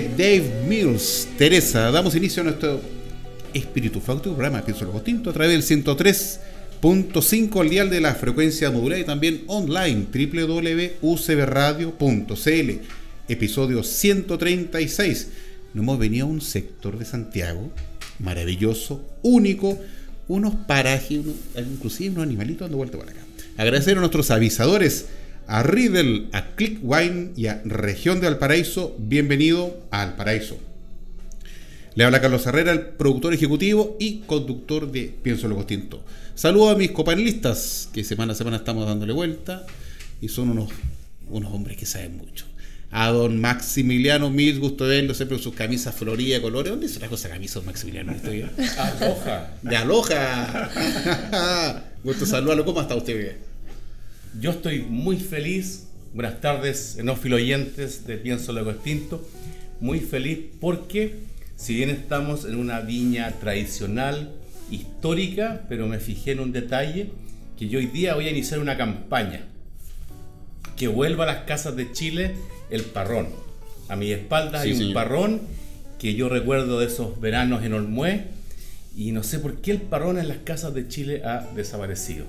Dave Mills, Teresa. Damos inicio a nuestro Espíritu Fausto, programa Pienso lo Tinto, a través del 103.5 al dial de la frecuencia modulada y también online www.ucbradio.cl. Episodio 136. Nos hemos venido a un sector de Santiago maravilloso, único, unos parajes, inclusive unos animalitos dando vuelta por acá. Agradecer a nuestros avisadores a Riddle, a Clickwine y a Región de Valparaíso. Bienvenido a Valparaíso. Le habla Carlos Herrera, el productor ejecutivo y conductor de Pienso lo Costinto. Saludo a mis copanelistas, que semana a semana estamos dándole vuelta y son unos, unos hombres que saben mucho. A don Maximiliano Mil, gusto de verlo, siempre con sus camisas floridas de colores. ¿Dónde se trajo esa camisa, Maximiliano? Aloja. De Aloja. gusto saludarlo. ¿Cómo está usted? Bien? Yo estoy muy feliz. Buenas tardes, enófilo oyentes de Pienso Luego Extinto. Muy feliz porque, si bien estamos en una viña tradicional, histórica, pero me fijé en un detalle, que yo hoy día voy a iniciar una campaña. Que vuelva a las casas de Chile el parrón. A mi espalda hay un parrón que yo recuerdo de esos veranos en Olmué y no sé por qué el parrón en las casas de Chile ha desaparecido.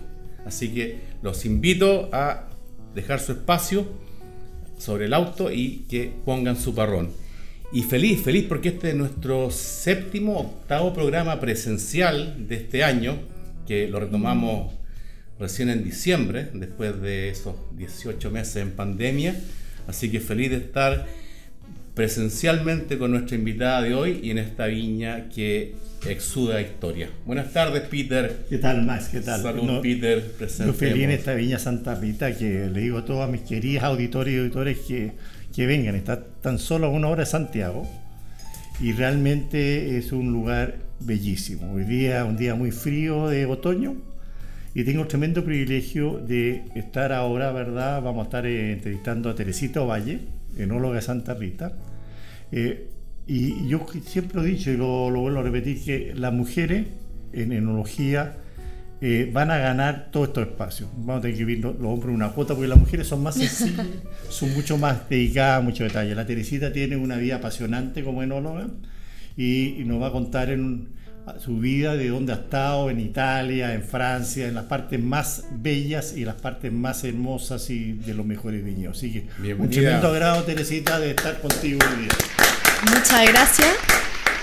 Así que los invito a dejar su espacio sobre el auto y que pongan su parrón. Y feliz, feliz porque este es nuestro séptimo, octavo programa presencial de este año, que lo retomamos recién en diciembre, después de esos 18 meses en pandemia. Así que feliz de estar presencialmente con nuestra invitada de hoy y en esta viña que exuda historia. Buenas tardes, Peter. ¿Qué tal, Max? ¿Qué tal? Salud, Peter. Yo feliz en esta viña Santa Rita que le digo a todos mis queridos auditores y auditores que, que vengan. Está tan solo a una hora de Santiago y realmente es un lugar bellísimo. Hoy día un día muy frío de otoño y tengo el tremendo privilegio de estar ahora, ¿verdad? Vamos a estar eh, entrevistando a Teresita Valle, enóloga de Santa Rita. Eh, y yo siempre he dicho, y lo, vuelvo a repetir, que las mujeres en enología eh, van a ganar todos estos espacios. Vamos a tener que vivir los, hombres una cuota, porque las mujeres son más sencillas, son mucho más dedicadas, mucho detalle. La Teresita tiene una vida apasionante como enóloga y, nos va a contar en su vida de dónde ha estado, en Italia, en Francia, en las partes más bellas y las partes más hermosas y de los mejores viñedos. Así que un tremendo agrado, Teresita, de estar contigo hoy día. Muchas gracias.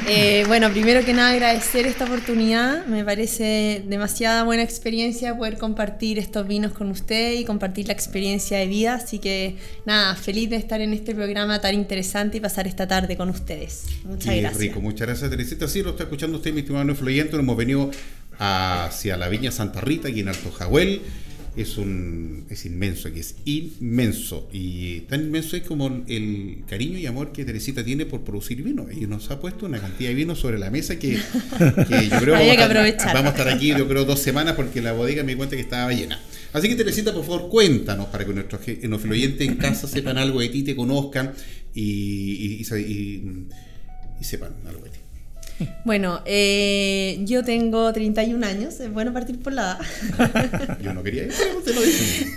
Eh, bueno, primero que nada agradecer esta oportunidad. Me parece demasiada buena experiencia poder compartir estos vinos con usted y compartir la experiencia de vida. Así que nada, feliz de estar en este programa tan interesante y pasar esta tarde con ustedes. Muchas gracias. rico, muchas gracias Teresita. Sí, lo está escuchando usted, mi estimado influyente. Hemos venido hacia la Viña Santa Rita, aquí en Alto Jahuel es un es inmenso aquí, es inmenso. Y tan inmenso es como el cariño y amor que Teresita tiene por producir vino. Y nos ha puesto una cantidad de vino sobre la mesa que, yo creo Hay que aprovechar. vamos a estar aquí, yo creo, dos semanas porque la bodega me di cuenta que estaba llena. Así que Teresita, por favor, cuéntanos para que nuestros, nuestros oyentes en casa sepan algo de ti, te conozcan y, y sepan algo de ti. Bueno, eh, yo tengo 31 años, es bueno partir por la edad. yo no quería ir,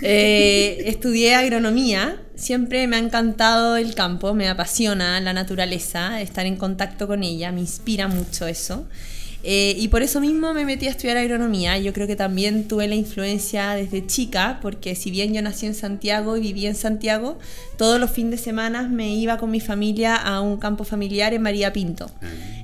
eh, estudié agronomía siempre me ha encantado el campo, me apasiona la naturaleza, estar en contacto con ella, me inspira mucho eso. Eh, y por eso mismo me metí a estudiar agronomía. Yo creo que también tuve la influencia desde chica, porque si bien yo nací en Santiago y viví en Santiago, todos los fines de semana me iba con mi familia a un campo familiar en María Pinto.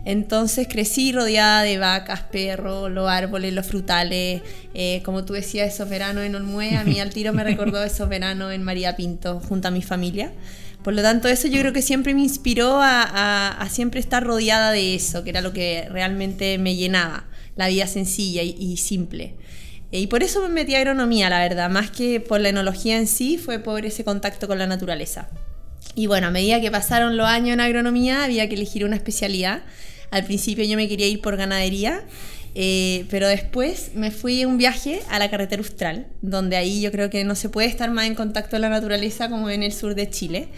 Entonces crecí rodeada de vacas, perros, los árboles, los frutales. Eh, como tú decías, esos veranos en Olmué, a mí al tiro me recordó esos veranos en María Pinto junto a mi familia. Por lo tanto, eso yo creo que siempre me inspiró a, siempre estar rodeada de eso, que era lo que realmente me llenaba, la vida sencilla y, simple. Y por eso me metí a agronomía, la verdad, más que por la enología en sí, fue por ese contacto con la naturaleza. Y bueno, a medida que pasaron los años en agronomía, había que elegir una especialidad. Al principio yo me quería ir por ganadería, eh, pero después me fui un viaje a la carretera austral, donde ahí yo creo que no se puede estar más en contacto con la naturaleza como en el sur de Chile.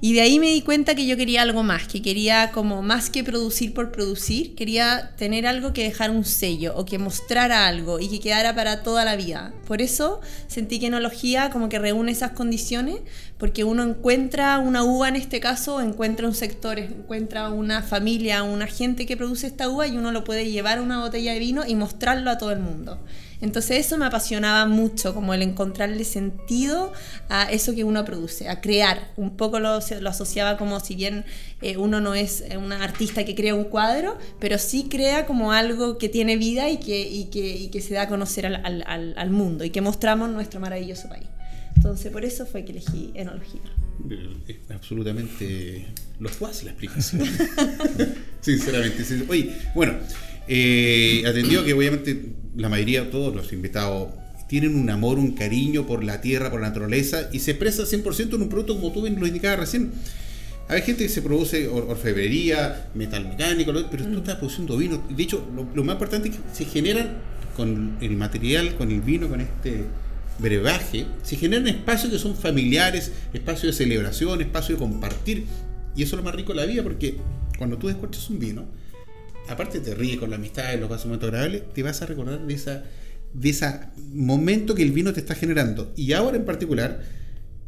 Y de ahí me di cuenta que yo quería algo más, que quería como más que producir por producir, quería tener algo que dejar un sello o que mostrara algo y que quedara para toda la vida. Por eso sentí que enología como que reúne esas condiciones, porque uno encuentra una uva en este caso, encuentra un sector, encuentra una familia, una gente que produce esta uva y uno lo puede llevar a una botella de vino y mostrarlo a todo el mundo. Entonces eso me apasionaba mucho, como el encontrarle sentido a eso que uno produce, a crear. Un poco lo, asociaba como si bien eh, uno no es un artista que crea un cuadro, pero sí crea como algo que tiene vida y que, se da a conocer al, mundo y que mostramos nuestro maravilloso país. Entonces por eso fue que elegí enología. Absolutamente los fácil la explicación. Sinceramente. Oye, bueno, eh, atendió que obviamente la mayoría, todos los invitados, tienen un amor, un cariño por la tierra, por la naturaleza y se expresa 100% en un producto como tú bien lo indicabas recién. Hay gente que se produce orfebrería, metal mecánico, pero tú estás produciendo vino. De hecho, lo, más importante es que se generan con el material, con el vino, con este brebaje, se generan espacios que son familiares, espacios de celebración, espacios de compartir. Y eso es lo más rico de la vida, porque cuando tú descorchas un vino, aparte te ríes con la amistad, los pasos momentos agradables, te vas a recordar de esa de ese momento que el vino te está generando. Y ahora en particular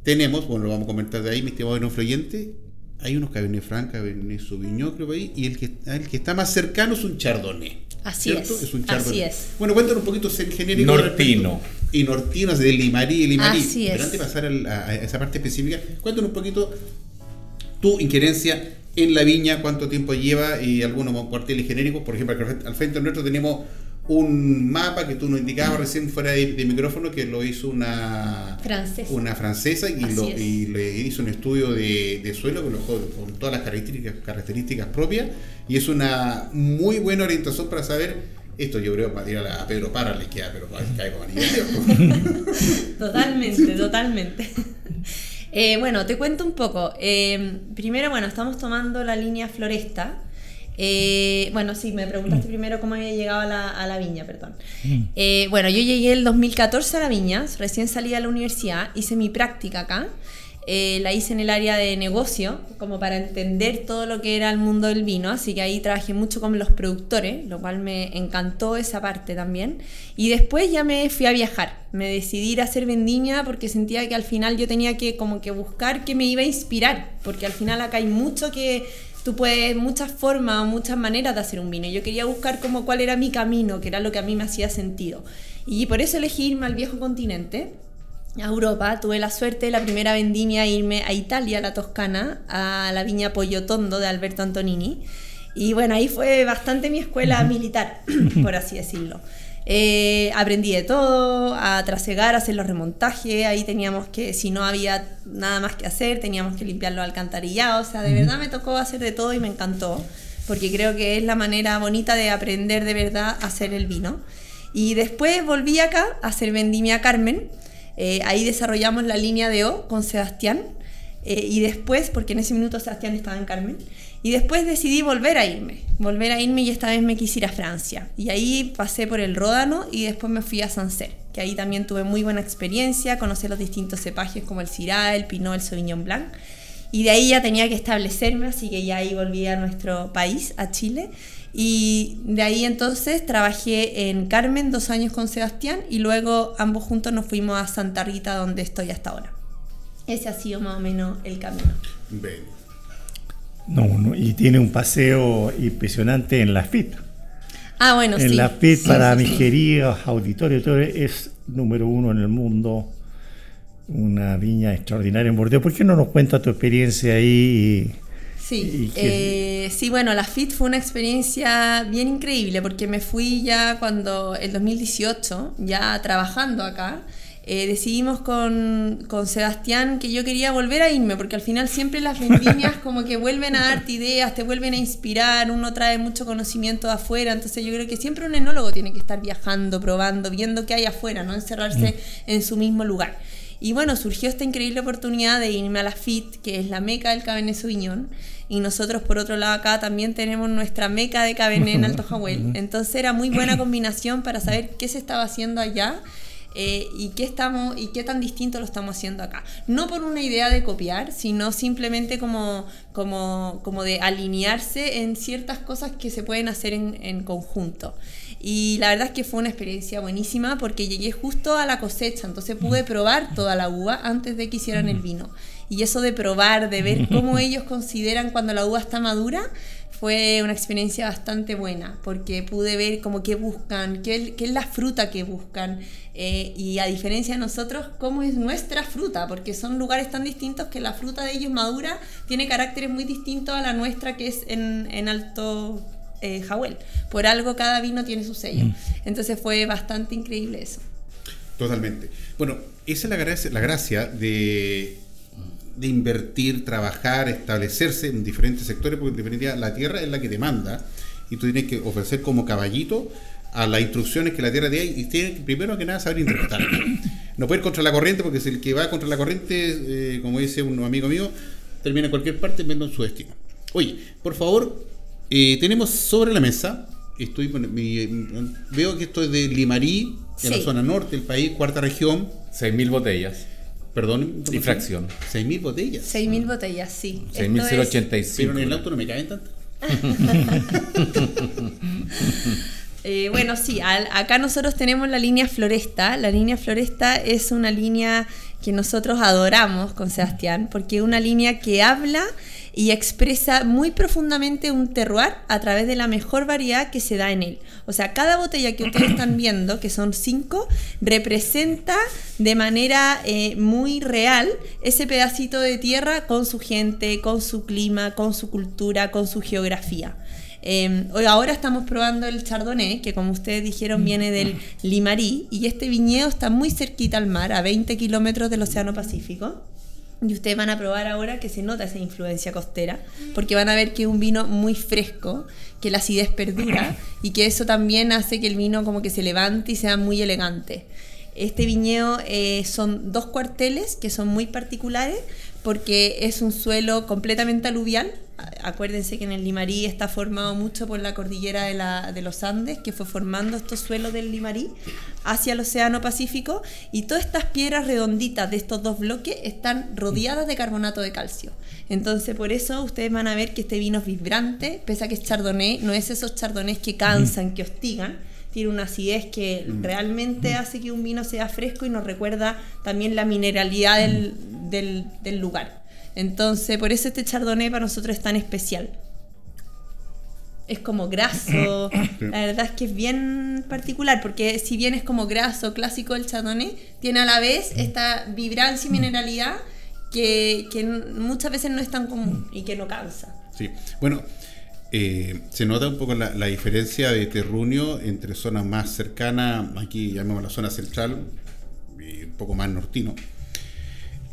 tenemos, bueno, lo vamos a comentar de ahí, mi estimado influyente, hay unos Cabernet Franc, Cabernet Sauvignon, creo que ahí, y el que, el que está más cercano es un Chardonnay. Así es. Es un Chardonnay. Así es. Bueno, cuéntanos un poquito el genérico. Nortino. Y Nortino, de Limarí, Limarí. Así es. Pero antes de pasar a, esa parte específica, cuéntanos un poquito tu injerencia en la viña, cuánto tiempo lleva y algunos cuarteles genéricos. Por ejemplo, al frente nuestro tenemos un mapa que tú nos indicabas recién fuera de, micrófono que lo hizo una francesa, una francesa y, le hizo un estudio de, suelo con, todas las características, características propias. Y es una muy buena orientación para saber esto yo creo para tirar a Pedro Parra les queda pero cae como totalmente totalmente eh, bueno, te cuento un poco. Eh, primero, bueno, estamos tomando la línea Floresta. Eh, bueno, sí, me preguntaste mm. primero cómo había llegado a la, viña, perdón. Mm. bueno, yo llegué el 2014 a la viña, recién salí a la universidad, hice mi práctica acá. Eh, la hice en el área de negocio, como para entender todo lo que era el mundo del vino, así que ahí trabajé mucho con los productores, lo cual me encantó esa parte también. Y después ya me fui a viajar, me decidí ir a hacer vendimia porque sentía que al final yo tenía que como que buscar que me iba a inspirar, porque al final acá hay mucho que tú puedes, muchas formas, muchas maneras de hacer un vino. Yo quería buscar como cuál era mi camino, que era lo que a mí me hacía sentido. Y por eso elegí irme al viejo continente a Europa, tuve la suerte de la primera vendimia irme a Italia, a la Toscana, a la viña Pollotondo de Alberto Antonini. Y bueno, ahí fue bastante mi escuela militar, por así decirlo. Eh, aprendí de todo, a trasegar, a hacer los remontajes. Ahí teníamos que, si no había nada más que hacer, teníamos que limpiar los alcantarillados. O sea, de verdad me tocó hacer de todo y me encantó, porque creo que es la manera bonita de aprender de verdad a hacer el vino. Y después volví acá a hacer vendimia Carmen eh, ahí desarrollamos la línea de O con Sebastián. Eh, y después, porque en ese minuto Sebastián estaba en Carmen, y después decidí volver a irme, volver a irme y esta vez me quise ir a Francia. Y ahí pasé por el Ródano y después me fui a Sancerre, que ahí también tuve muy buena experiencia, conocí los distintos cepajes como el Syrah, el Pinot, el Sauvignon Blanc. Y de ahí ya tenía que establecerme, así que ya ahí volví a nuestro país, a Chile. Y de ahí entonces trabajé en Carmen dos años con Sebastián y luego ambos juntos nos fuimos a Santa Rita donde estoy hasta ahora. Ese ha sido más o menos el camino. Ven. No, no, y tiene un paseo impresionante en la FIT. Ah, bueno, en sí. la FIT, Sí, para sí, mis sí. queridos auditores, auditores, es número uno en el mundo. Una viña extraordinaria en Bordeaux. ¿Por qué no nos cuenta tu experiencia ahí? Sí, eh, sí, bueno, la FIT fue una experiencia bien increíble porque me fui ya cuando, el 2018, ya trabajando acá, eh, decidimos con, con Sebastián que yo quería volver a irme porque al final siempre las vendimias como que vuelven a darte ideas, te vuelven a inspirar, uno trae mucho conocimiento de afuera, entonces yo creo que siempre un enólogo tiene que estar viajando, probando, viendo qué hay afuera, no encerrarse en su mismo lugar. Y bueno, surgió esta increíble oportunidad de irme a la FIT, que es la meca del Cabernet Sauvignon. Y nosotros, por otro lado, acá también tenemos nuestra meca de Cabernet en Alto Jahuel. Entonces era muy buena combinación para saber qué se estaba haciendo allá eh, y qué estamos y qué tan distinto lo estamos haciendo acá. No por una idea de copiar, sino simplemente como, como, como de alinearse en ciertas cosas que se pueden hacer en, en conjunto. Y la verdad es que fue una experiencia buenísima porque llegué justo a la cosecha, entonces pude probar toda la uva antes de que hicieran el vino. Y eso de probar, de ver cómo ellos consideran cuando la uva está madura, fue una experiencia bastante buena, porque pude ver como qué buscan, qué, qué es la fruta que buscan, eh, y a diferencia de nosotros, cómo es nuestra fruta, porque son lugares tan distintos que la fruta de ellos madura tiene caracteres muy distintos a la nuestra que es en, en alto eh, Jahuel. Por algo cada vino tiene su sello. Entonces fue bastante increíble eso. Totalmente. Bueno, esa es la gracia, la gracia de, de invertir, trabajar, establecerse en diferentes sectores, porque en definitiva la tierra es la que te manda y tú tienes que ofrecer como caballito a las instrucciones que la tierra te da y tienes que, primero que nada saber interpretar. No puedes ir contra la corriente porque si el que va contra la corriente, eh, como dice un amigo mío, termina en cualquier parte menos en su destino. Oye, por favor, eh, tenemos sobre la mesa, estoy mi- veo que esto es de Limarí, en la zona norte del país, cuarta región. 6.000 botellas. Perdón. Y fracción. 6.000 botellas. 6.000 botellas, sí. Esto es- 6.085. Pero en el auto no me caben tantas. Eh, bueno, sí, al- acá nosotros tenemos la línea Floresta. La línea Floresta es una línea que nosotros adoramos con Sebastián, porque es una línea que habla y expresa muy profundamente un terroir a través de la mejor variedad que se da en él. O sea, cada botella que ustedes están viendo, que son cinco, representa de manera eh, muy real ese pedacito de tierra con su gente, con su clima, con su cultura, con su geografía. Eh, hoy ahora estamos probando el Chardonnay, que como ustedes dijeron viene del Limarí, y este viñedo está muy cerquita al mar, a 20 kilómetros del Océano Pacífico. Y ustedes van a probar ahora que se nota esa influencia costera, porque van a ver que es un vino muy fresco, que la acidez perdura y que eso también hace que el vino como que se levante y sea muy elegante. Este viñedo eh, son dos cuarteles que son muy particulares porque es un suelo completamente aluvial. Acuérdense que en el Limarí está formado mucho por la cordillera de, la- de los Andes, que fue formando estos suelos del Limarí hacia el Océano Pacífico. Y todas estas piedras redonditas de estos dos bloques están rodeadas de carbonato de calcio. Entonces, por eso ustedes van a ver que este vino es vibrante, pese a que es chardonnay, no es esos chardonnays que cansan, que hostigan, tiene una acidez que realmente hace que un vino sea fresco y nos recuerda también la mineralidad del, del- del lugar. Entonces, por eso este chardonnay para nosotros es tan especial. Es como graso, la verdad es que es bien particular, porque si bien es como graso clásico el chardonnay, tiene a la vez esta vibrancia y mineralidad que, que muchas veces no es tan común y que no cansa. Sí. Bueno, eh, se nota un poco la, la diferencia de terruño entre zonas más cercanas, aquí llamamos la zona central, y un poco más nortino.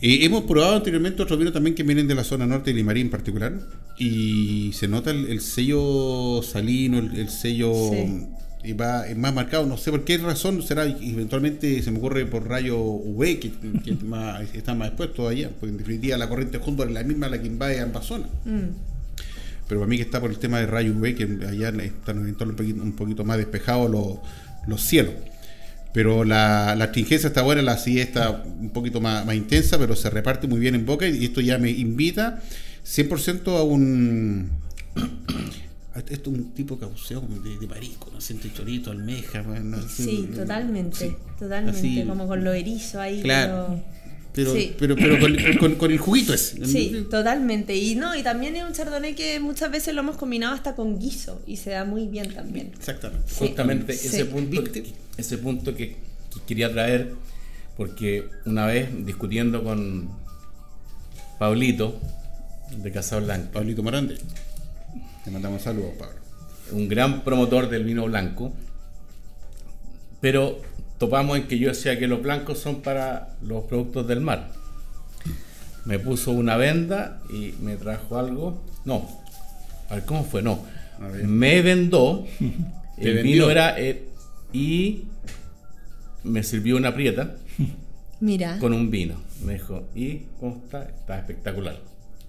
Eh, hemos probado anteriormente otros vinos también que vienen de la zona norte de Limarí en particular, y se nota el, el sello salino, el, el sello Sí. y va, es más marcado, no sé por qué razón, será eventualmente se me ocurre por rayo UV, que, que es más- está más expuesto allá, porque en definitiva la corriente junto es la misma la que invade ambas zonas Mm. Pero para mí que está por el tema de rayo UV, que allá están en entorno un poquito, un poquito más despejados los, los cielos. Pero la, la astringencia está buena, la acidez está un poquito más, más intensa, pero se reparte muy bien en boca y esto ya me invita 100% a un... Esto es un tipo de caución de, de marisco, ¿no? Siente chorito, almeja. bueno, Sí, totalmente, sí. totalmente, Así- como con lo erizo ahí. Claro. Pero, Sí. pero, pero con, con- con el juguito ese. Sí, totalmente. Y no, y también es un chardonnay que muchas veces lo hemos combinado hasta con guiso y se da muy bien también. Exactamente. Sí. Justamente Sí. ese punto, ese punto que, que quería traer, porque una vez discutiendo con Pablito de Casablanca, Pablito Morande. Le mandamos saludos, Pablo. un gran promotor del vino blanco, pero topamos en que yo decía que los blancos son para los productos del mar. Me puso una venda y me trajo algo. No, a ver cómo fue, no. Me vendó, el vendió. vino era eh, y me sirvió una prieta Mira. con un vino. Me dijo, ¿y cómo está? Está espectacular.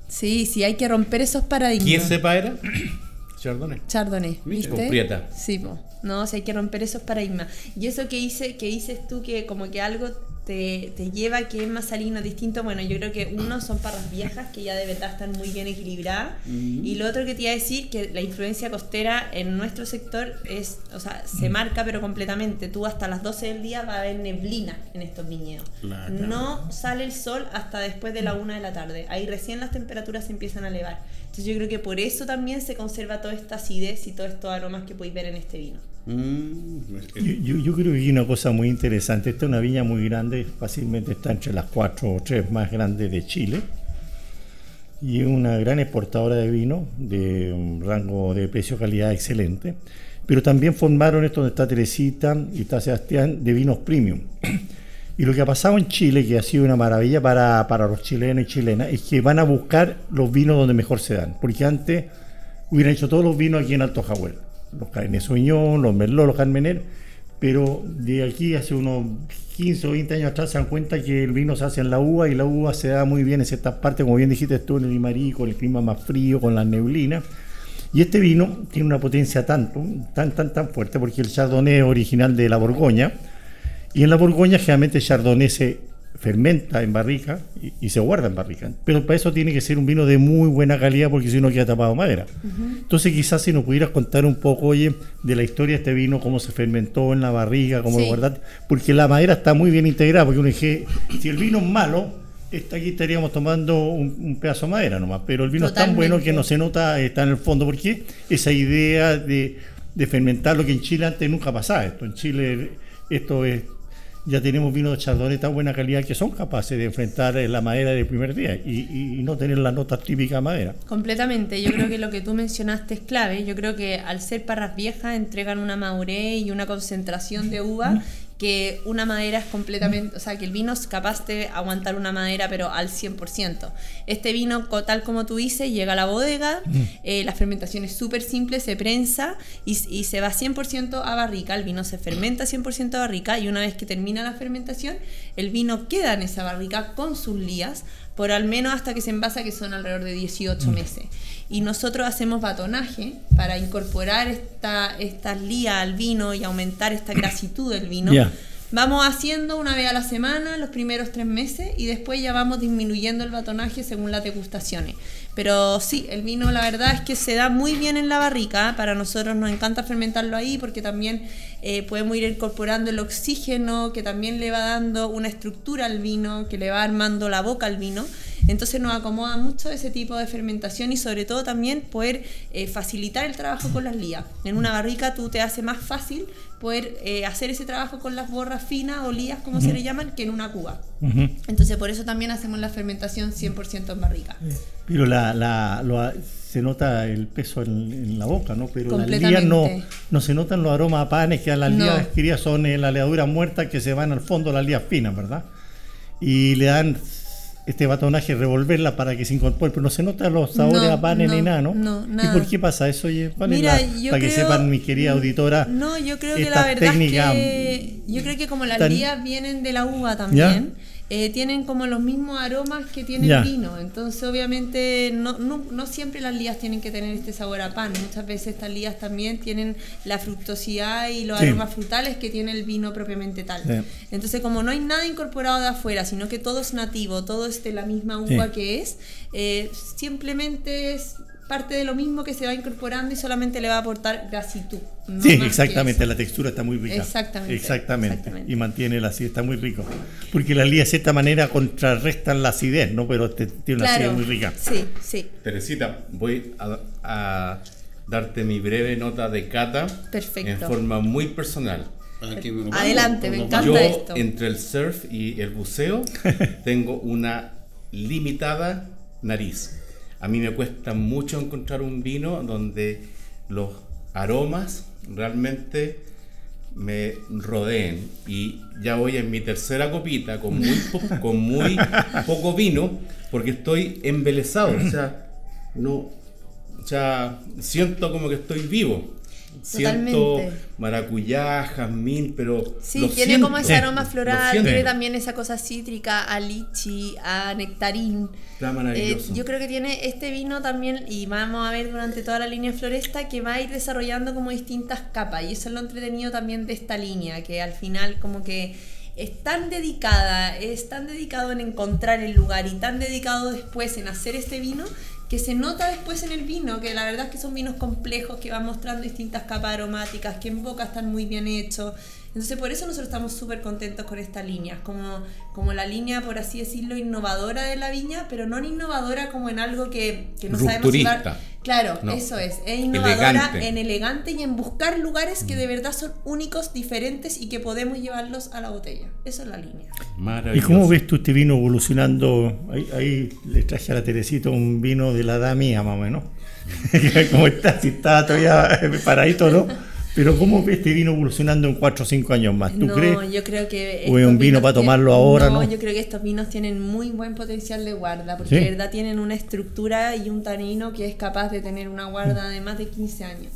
Sí, sí, hay que romper esos paradigmas. ¿Qué cepa era? Chardonnay. Chardonnay, ¿viste? con prieta. Sí, po. No, o sea, hay que romper esos paradigmas. Y eso que hice, que dices tú que como que algo te, te lleva a que es más salino, distinto, bueno, yo creo que uno son parras viejas que ya de verdad están muy bien equilibradas. Y lo otro que te iba a decir, que la influencia costera en nuestro sector es, o sea, se marca pero completamente. Tú hasta las 12 del día va a haber neblina en estos viñedos. No sale el sol hasta después de la una de la tarde. Ahí recién las temperaturas se empiezan a elevar. Entonces yo creo que por eso también se conserva toda esta acidez y todos estos aromas que podéis ver en este vino. Mm, Yo, yo- yo creo que hay una cosa muy interesante. Esta es una viña muy grande, fácilmente está entre las cuatro o tres más grandes de Chile. Y es una gran exportadora de vino, de un rango de precio-calidad excelente. Pero también formaron esto donde está Teresita y está Sebastián de vinos premium. Y lo que ha pasado en Chile, que ha sido una maravilla para, para los chilenos y chilenas, es que van a buscar los vinos donde mejor se dan. Porque antes hubieran hecho todos los vinos aquí en Alto Jahuel. Los Cabernet Sauvignon, los Merlot, los Carmener. Pero de aquí hace unos 15 o 20 años atrás se dan cuenta que el vino se hace en la uva y la uva se da muy bien en ciertas partes, como bien dijiste tú, en el Limarí, con el clima más frío, con las neblinas. Y este vino tiene una potencia tanto, tan, tan, tan fuerte, porque el Chardonnay original de la Borgoña. Y en la Borgoña generalmente el Chardonnay se fermenta en barrica y, y se guarda en barrica. Pero para eso tiene que ser un vino de muy buena calidad porque si no queda tapado madera. Entonces quizás si nos pudieras contar un poco, oye, de la historia de este vino, cómo se fermentó en la barriga, cómo Sí. lo guardaste, porque la madera está muy bien integrada, porque uno dice, si el vino es malo, esta- aquí estaríamos tomando un, un pedazo de madera nomás, pero el vino es tan bueno que no se nota, está en el fondo, porque esa idea de, de fermentar lo que en Chile antes nunca pasaba esto. En Chile esto es, ya tenemos vinos de chardonnay de tan buena calidad que son capaces de enfrentar eh, la madera del primer día y, y- no tener las notas típicas de madera. Completamente, yo creo que lo que tú mencionaste es clave. Yo creo que al ser parras viejas entregan una madurez y una concentración de uva que una madera es completamente, o sea, que el vino es capaz de aguantar una madera pero al 100%. Este vino, tal como tú dices, llega a la bodega, eh, la fermentación es súper simple, se prensa y, y se va 100% a barrica, el vino se fermenta 100% a barrica y una vez que termina la fermentación, el vino queda en esa barrica con sus lías por al menos hasta que se envasa, que son alrededor de 18 meses. Y nosotros hacemos batonaje para incorporar esta, estas lías al vino y aumentar esta grasitud del vino. Vamos haciendo una vez a la semana los primeros tres meses y después ya vamos disminuyendo el batonaje según las degustaciones. Pero sí, el vino la verdad es que se da muy bien en la barrica. Para nosotros nos encanta fermentarlo ahí porque también eh, podemos ir incorporando el oxígeno que también le va dando una estructura al vino, que le va armando la boca al vino. Entonces nos acomoda mucho ese tipo de fermentación y sobre todo también poder eh, facilitar el trabajo con las lías. En una barrica tú te hace más fácil poder eh, hacer ese trabajo con las borras finas o lías, como se le llaman, que en una cuba. Entonces por eso también hacemos la fermentación 100% en barrica. Pero la, la- lo- se nota el peso en, en la boca, ¿no? Pero las lías no, no se notan los aromas a panes, que a las No. lías queridas son eh, las levaduras muertas que se van al fondo, las lías finas, ¿verdad? Y le dan este batonaje, revolverla para que se incorpore, pero no se notan los sabores No, a ni no, nada, ¿no? no, ¿Y nada. por qué pasa eso? Oye, ¿Cuál es Mira, la- yo para que sepan mis queridas auditoras. No, yo creo que la verdad es que yo creo que como las tan- lías vienen de la uva también, eh, tienen como los mismos aromas que tiene el vino. Entonces, obviamente, no, no, no siempre las lías tienen que tener este sabor a pan. Muchas veces estas lías también tienen la fructosidad y los Sí. aromas frutales que tiene el vino propiamente tal. Sí. Entonces, como no hay nada incorporado de afuera, sino que todo es nativo, todo es de la misma uva Sí. que es, eh, simplemente es parte de lo mismo que se va incorporando y solamente le va a aportar grasitud. no Sí, exactamente, la textura está muy rica. Exactamente, Exactamente. exactamente. Y mantiene la acidez, está muy rico. Porque las lías de cierta manera contrarrestan la acidez, ¿no? Pero te- tiene una Claro, acidez muy rica. Sí, sí. Teresita, voy a, a darte mi breve nota de cata Perfecto. en forma muy personal. Nos Adelante, me encanta Yo, esto. entre el surf y el buceo, tengo una limitada nariz. A mí me cuesta mucho encontrar un vino donde los aromas realmente me rodeen. Y ya voy en mi tercera copita con muy, po- con muy poco vino porque estoy embelesado. O sea, no, o sea, siento como que estoy vivo. Siento maracuyá, jazmín, pero. Sí, lo tiene siento. como ese aroma Lo floral, tiene también esa cosa cítrica, a lichi, a nectarín. Está Eh, maravilloso. yo creo que tiene este vino también, y vamos a ver durante toda la línea floresta, que va a ir desarrollando como distintas capas. Y eso es lo entretenido también de esta línea, que al final como que es tan dedicada, es tan dedicado en encontrar el lugar y tan dedicado después en hacer este vino, que se nota después en el vino, que la verdad es que son vinos complejos, que van mostrando distintas capas aromáticas, que en boca están muy bien hechos. Entonces por eso nosotros estamos súper contentos con esta línea, como, como la línea, por así decirlo, innovadora de la viña, pero no innovadora como en algo que, que no sabemos llevar. Claro, No. eso es, es innovadora Elegante. en elegante y en buscar lugares Mm. que de verdad son únicos, diferentes y que podemos llevarlos a la botella. Eso es la línea. ¿Y cómo ves tú este vino evolucionando? Ahí, ahí le traje a la Teresita un vino de la edad mía, más o menos. ¿Cómo está? Si está todavía paradito, ¿no? Pero ¿cómo ves este vino evolucionando en 4 o 5 años más? ¿Tú no, crees? yo creo que. ¿O es un vino para tienen- tomarlo ahora, no? yo creo que estos vinos tienen muy buen potencial de guarda, porque ¿Sí? de verdad tienen una estructura y un tanino que es capaz de tener una guarda de más de 15 años.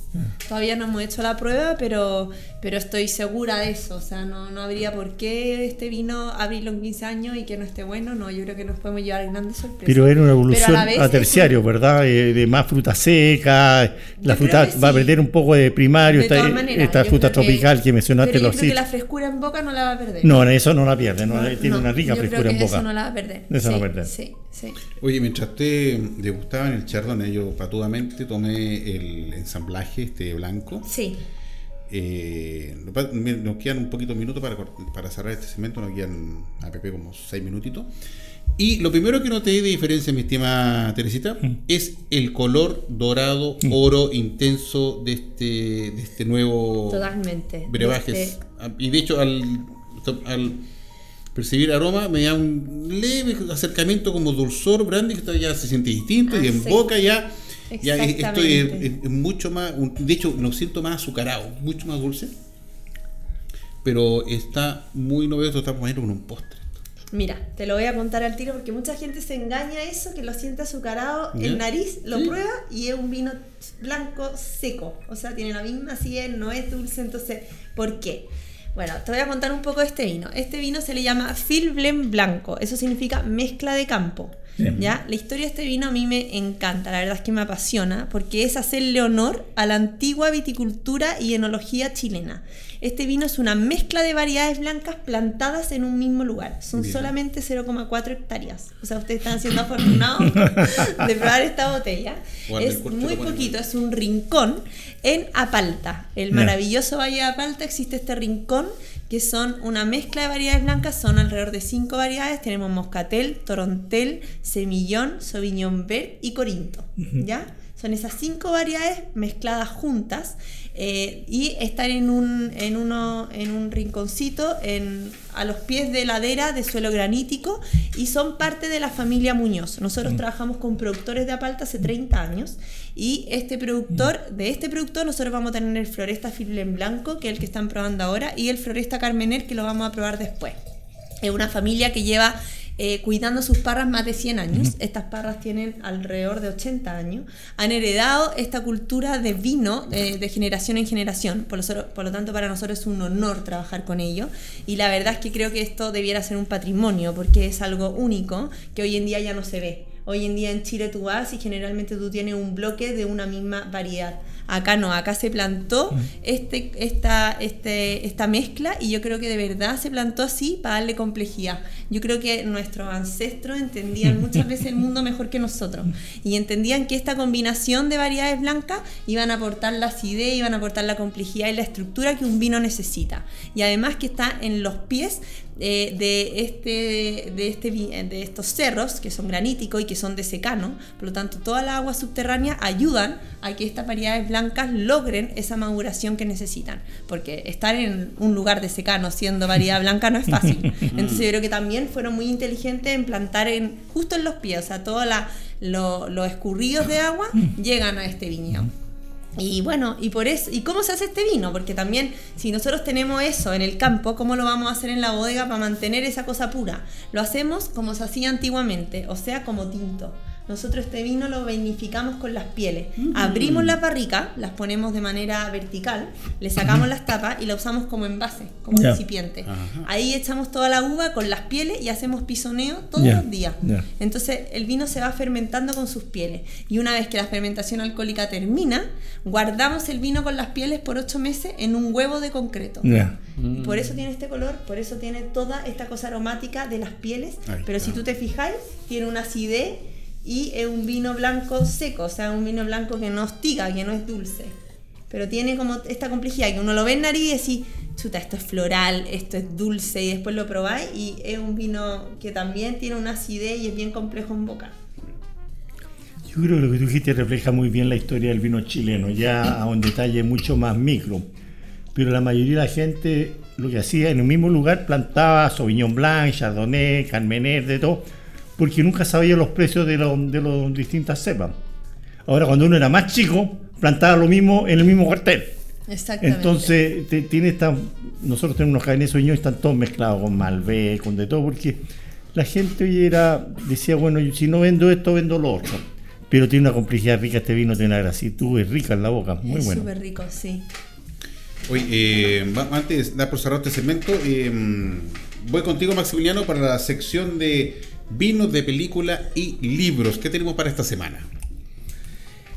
Todavía no hemos hecho la prueba, pero, pero estoy segura de eso. O sea, no, no habría por qué este vino abrirlo en 15 años y que no esté bueno. No, yo creo que nos podemos llevar grandes sorpresas. Pero era una evolución a, es terciario, un- ¿verdad? Eh, de más fruta seca, la Yo fruta que va a perder un poco de primario, De esta, todas maneras, esta fruta tropical que, mencionaste, Pero yo los creo que la frescura en boca no la va a perder. No, eso no la pierde, no, tiene No, una rica yo creo frescura en que boca. Eso no la va a perder. Eso no sí, va a perder. Sí, sí. Oye, mientras usted degustaba en el chardonnay, yo patudamente tomé el ensamblaje este blanco. Sí. Eh, nos quedan un poquito de minutos para, para cerrar este segmento, nos quedan a PP como seis minutitos. Y lo primero que noté de diferencia, mi estimada Teresita, es el color dorado, oro intenso de este, de este nuevo Totalmente. brebajes. Este- Y de hecho, al, al percibir aroma, me da un leve acercamiento como dulzor, brandy, que ya se siente distinto, y Ah, en sí. boca ya, ya eh, eh, mucho más, de hecho, lo siento más azucarado, mucho más dulce. Pero está muy novedoso, está comiendo con un postre. Mira, te lo voy a contar al tiro porque mucha gente se engaña a eso, que lo siente azucarado, Ya. el nariz lo Sí. prueba y es un vino blanco seco. O sea, tiene la misma acidez, no es dulce. Entonces, ¿por qué? Bueno, te voy a contar un poco de este vino. Este vino se le llama Phil Blend Blanco. Eso significa mezcla de campo. ¿Ya? La historia de este vino a mí me encanta, la verdad es que me apasiona, porque es hacerle honor a la antigua viticultura y enología chilena. Este vino es una mezcla de variedades blancas plantadas en un mismo lugar. Son Bien. solamente 0,4 hectáreas. O sea, ustedes están siendo afortunados de probar esta botella. Guarda es muy poquito, es un rincón en Apalta. El maravilloso Valle de Apalta existe este rincón que son una mezcla de variedades blancas, son alrededor de cinco variedades. Tenemos moscatel, torontel, semillón, sauvignon vert y corinto. ¿Ya? Son esas cinco variedades mezcladas juntas eh, y están en un, en, uno, en un rinconcito en, a los pies de ladera de suelo granítico y son parte de la familia Muñoz. Nosotros trabajamos con productores de Apalta hace 30 años y este productor, de este productor nosotros vamos a tener el Floresta Fible en Blanco, que es el que están probando ahora, y el Floresta Carmener, que lo vamos a probar después. Es una familia que lleva eh, cuidando sus parras más de 100 años. Estas parras tienen alrededor de 80 años. Han heredado esta cultura de vino eh, de generación en generación. Por lo, por lo tanto, para nosotros es un honor trabajar con ellos. Y la verdad es que creo que esto debiera ser un patrimonio porque es algo único que hoy en día ya no se ve. Hoy en día en Chile tú vas y generalmente tú tienes un bloque de una misma variedad. Acá no, acá se plantó este, esta, este, esta mezcla y yo creo que de verdad se plantó así para darle complejidad. Yo creo que nuestros ancestros entendían muchas veces el mundo mejor que nosotros y entendían que esta combinación de variedades blancas iban a aportar la acidez, iban a aportar la complejidad y la estructura que un vino necesita. Y además que está en los pies eh, de, este, de, este, de estos cerros que son graníticos y que son de secano, por lo tanto toda la agua subterránea ayudan a que estas variedades blancas logren esa maduración que necesitan, porque estar en un lugar de secano siendo variedad blanca no es fácil. Entonces yo creo que también fueron muy inteligentes en plantar en, justo en los pies, o sea, todos los escurridos de agua llegan a este viñedo. Y bueno, y por eso, ¿y cómo se hace este vino? Porque también si nosotros tenemos eso en el campo, ¿cómo lo vamos a hacer en la bodega para mantener esa cosa pura? Lo hacemos como se hacía antiguamente, o sea, como tinto. Nosotros este vino lo vinificamos con las pieles. Abrimos la parrica, las ponemos de manera vertical, le sacamos las tapas y la usamos como envase, como recipiente. Ahí echamos toda la uva con las pieles y hacemos pisoneo todos los días. Entonces el vino se va fermentando con sus pieles. Y una vez que la fermentación alcohólica termina, guardamos el vino con las pieles por ocho meses en un huevo de concreto. Y por eso tiene este color, por eso tiene toda esta cosa aromática de las pieles. Pero si tú te fijáis, tiene una acidez y es un vino blanco seco, o sea, un vino blanco que no hostiga, que no es dulce. Pero tiene como esta complejidad que uno lo ve en nariz y decís, chuta, esto es floral, esto es dulce, y después lo probáis y es un vino que también tiene una acidez y es bien complejo en boca. Yo creo que lo que tú dijiste refleja muy bien la historia del vino chileno, ya a un detalle mucho más micro. Pero la mayoría de la gente lo que hacía en un mismo lugar plantaba Sauvignon Blanc, Chardonnay, Carmener, de todo porque nunca sabía los precios de las de distintas cepas. Ahora, cuando uno era más chico, plantaba lo mismo en el mismo cuartel. Exactamente. Entonces, tiene esta, nosotros tenemos unos cabernet y están todos mezclados con Malbec, con de todo, porque la gente hoy era, decía, bueno, si no vendo esto, vendo lo otro. Pero tiene una complejidad rica este vino, tiene una grasitud, es rica en la boca, muy es bueno. Súper rico, sí. Oye, eh, antes de dar por cerrado este segmento, eh, voy contigo, Maximiliano, para la sección de vinos de película y libros. ¿Qué tenemos para esta semana?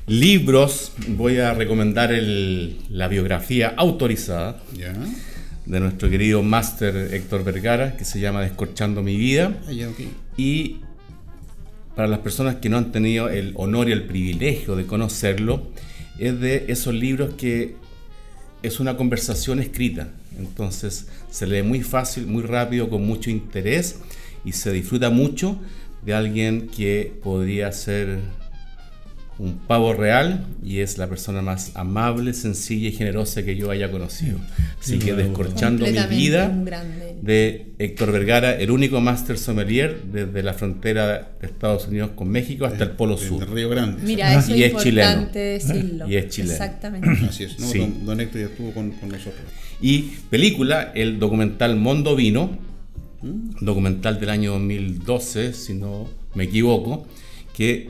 Libros, voy a recomendar la biografía autorizada de nuestro querido máster Héctor Vergara, que se llama Descorchando mi vida. Ah, y para las personas que no han tenido el honor y el privilegio de conocerlo, es de esos libros que es una conversación escrita. Entonces se lee muy fácil, muy rápido, con mucho interés y se disfruta mucho de alguien que podría ser un pavo real y es la persona más amable, sencilla y generosa que yo haya conocido. Así que descorchando mi vida de Héctor Vergara, el único máster sommelier desde la frontera de Estados Unidos con México hasta el Polo Sur. Río Grande. Mira, eso y es, chileno. decirlo. Y es chileno. Exactamente. Así es. don, Héctor ya estuvo con, con nosotros. Y película, el documental Mondo Vino, documental del año 2012, si no me equivoco, que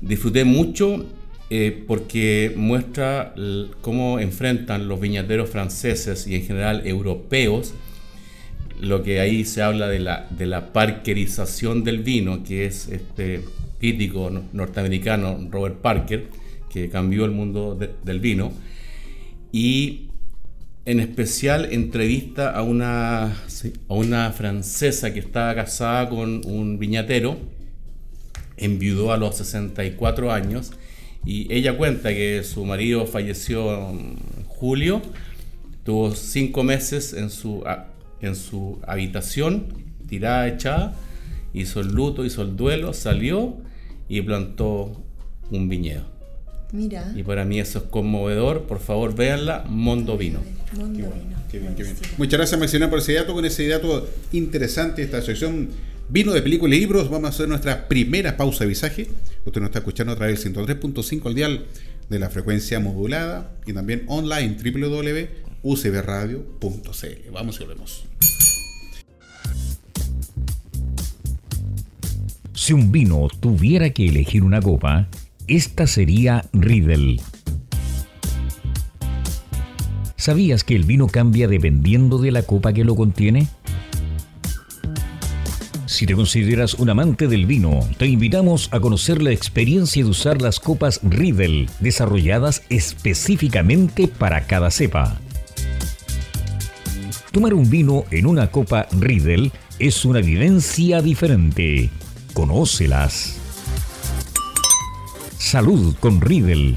disfruté mucho eh, porque muestra cómo enfrentan los viñateros franceses y en general europeos lo que ahí se habla de la, de la parkerización del vino, que es este crítico norteamericano Robert Parker, que cambió el mundo del vino, y en especial entrevista a una, a una francesa que estaba casada con un viñatero, enviudó a los 64 años y ella cuenta que su marido falleció en julio, tuvo cinco meses en su, en su habitación, tirada, echada, hizo el luto, hizo el duelo, salió y plantó un viñedo. Mira. Y para mí eso es conmovedor. Por favor, véanla, Mondo Vino. Vino. Muchas gracias, Maximiliano, por ese dato, con ese dato interesante, esta sección Vino de películas y libros. Vamos a hacer nuestra primera pausa de visaje. Usted nos está escuchando a través del 103.5 al dial de la frecuencia modulada y también online www.ucbradio.cl. Vamos y volvemos. Si un vino tuviera que elegir una copa, esta sería Riedel. ¿Sabías que el vino cambia dependiendo de la copa que lo contiene? Si te consideras un amante del vino, te invitamos a conocer la experiencia de usar las copas Riedel, desarrolladas específicamente para cada cepa. Tomar un vino en una copa Riedel es una vivencia diferente. Conócelas. Salud con Riedel.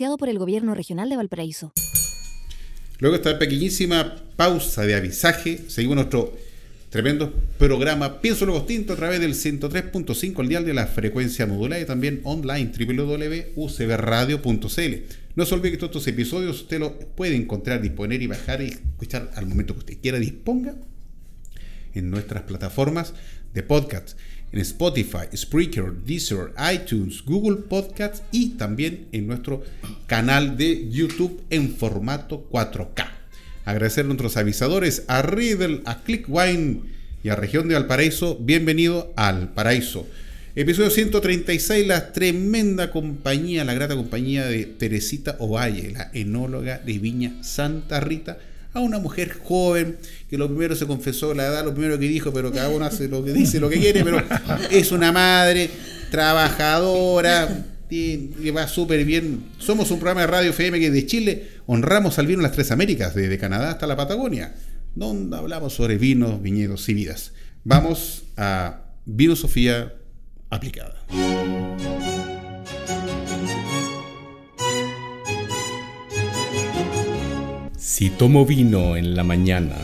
Por el Gobierno Regional de Valparaíso. Luego esta pequeñísima pausa de avisaje, seguimos nuestro tremendo programa Pienso Luego Tinto a través del 103.5 el dial de la frecuencia modular y también online www.ucbradio.cl. No se olvide que todos estos episodios usted los puede encontrar, disponer y bajar y escuchar al momento que usted quiera, disponga en nuestras plataformas de podcast en Spotify, Spreaker, Deezer, iTunes, Google Podcasts y también en nuestro canal de YouTube en formato 4K. Agradecer a nuestros avisadores, a Riddle, a Clickwine y a Región de Valparaíso. Bienvenido al Paraíso. Episodio 136, la tremenda compañía, la grata compañía de Teresita Ovalle, la enóloga de Viña Santa Rita a una mujer joven que lo primero se confesó la edad, lo primero que dijo, pero cada uno hace lo que dice, lo que quiere, pero es una madre trabajadora, que va súper bien. Somos un programa de radio FM que de Chile honramos al vino en las tres Américas, desde Canadá hasta la Patagonia, donde hablamos sobre vinos, viñedos y vidas. Vamos a Vino Sofía aplicada. Si tomo vino en la mañana,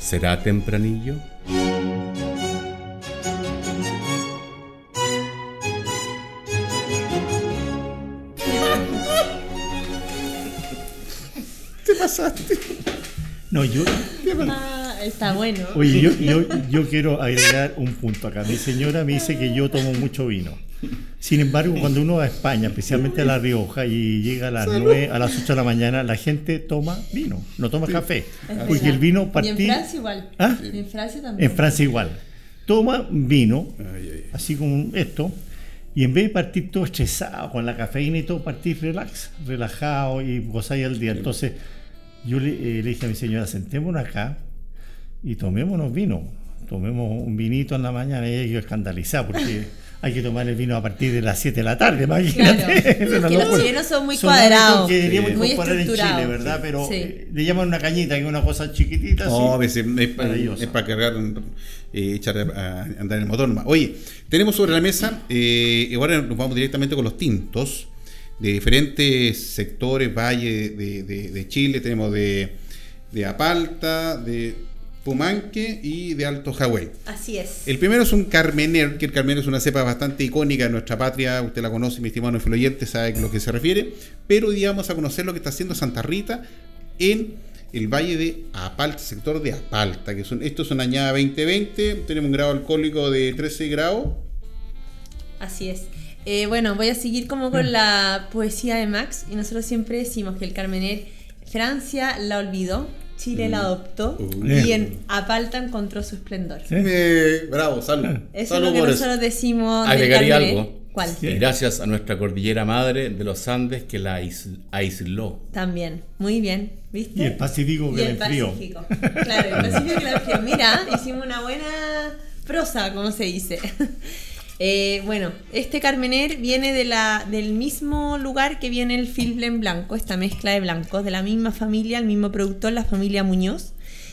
¿será tempranillo? ¿Te pasaste? No, yo. Ah, está bueno. Oye, yo, yo, yo quiero agregar un punto acá. Mi señora me dice que yo tomo mucho vino. Sin embargo, cuando uno va a España, especialmente a La Rioja, y llega a las 9, a las 8 de la mañana, la gente toma vino, no toma café. Porque el vino Y en. Francia igual. ¿Ah? Y en Francia también. En Francia igual. Toma vino, así como esto, y en vez de partir todo estresado con la cafeína y todo, partir relax, relajado y gozáis el día. Entonces, yo le, eh, le dije a mi señora, sentémonos acá y tomémonos vino. Tomemos un vinito en la mañana y ella quedó escandalizada porque hay que tomar el vino a partir de las 7 de la tarde, imagínate. Claro. Que los chilenos son muy Son cuadrados, que deberíamos muy incorporar en Chile, estructurados. ¿verdad? Pero Sí. eh, le llaman una cañita, que es una cosa chiquitita. No, así. es, es, pa- Maravilloso. es para cargar, eh, echar a, a andar el motor nomás. Oye, tenemos sobre la mesa, eh, y ahora nos vamos directamente con los tintos de diferentes sectores, valles de, de- de Chile. Tenemos de, de Apalta, de Pumanque y de Alto Hawái. Así es. El primero es un Carmener, que el Carmener es una cepa bastante icónica de nuestra patria, usted la conoce, mi estimado influyente, sabe a lo que se refiere, pero hoy día vamos a conocer lo que está haciendo Santa Rita en el valle de Apalta, sector de Apalta, que son, esto es una añada 2020, tenemos un grado alcohólico de 13 grados, Así es. Eh, bueno, voy a seguir como con la poesía de Max y nosotros siempre decimos que el Carmener, Francia la olvidó, Chile la adoptó Uh. y en Apalta encontró su esplendor. Sí. Eh, bravo, salud. Eso es Salud lo que por nosotros decimos Agregaría algo. ¿Cuál? Sí. Gracias a nuestra cordillera madre de los Andes que la ais- aisló. También, muy bien, ¿viste? Y el Pacífico que Y la el enfrió. Pacífico. Claro, el Pacífico que la enfrió. Mira, hicimos una buena prosa, como se dice. Eh, bueno, este Carmener viene de la, del mismo lugar que viene el Filblen blanco, esta mezcla de blancos, de la misma familia, el mismo productor, la familia Muñoz.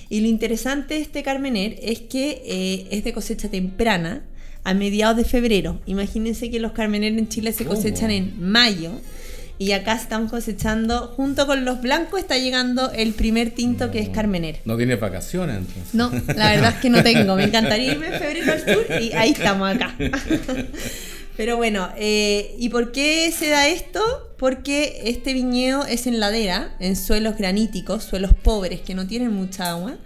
Y lo interesante de este Carmener es que eh, es de cosecha temprana, a mediados de febrero. Imagínense que los Carmener en Chile se cosechan en mayo. Y acá estamos cosechando, junto con los blancos, está llegando el primer tinto que es Carmener. No tiene vacaciones entonces. No, la verdad es que no tengo. Me encantaría irme en febrero al sur y ahí estamos acá. Pero bueno, eh, ¿y por qué se da esto? Porque este viñedo es en ladera, en suelos graníticos, suelos pobres que no tienen mucha agua,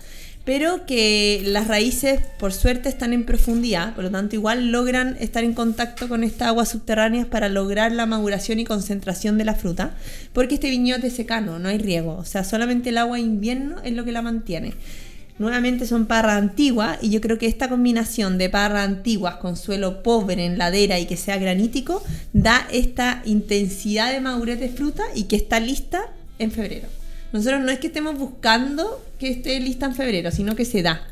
pero que las raíces, por suerte, están en profundidad, por lo tanto, igual logran estar en contacto con estas aguas subterráneas para lograr la maduración y concentración de la fruta, porque este viñedo es secano, no hay riego, o sea, solamente el agua invierno es lo que la mantiene. Nuevamente son parras antiguas y yo creo que esta combinación de parras antiguas con suelo pobre en ladera y que sea granítico da esta intensidad de madurez de fruta y que está lista en febrero. Nosotros no es que estemos buscando que esté lista en febrero, sino que se da.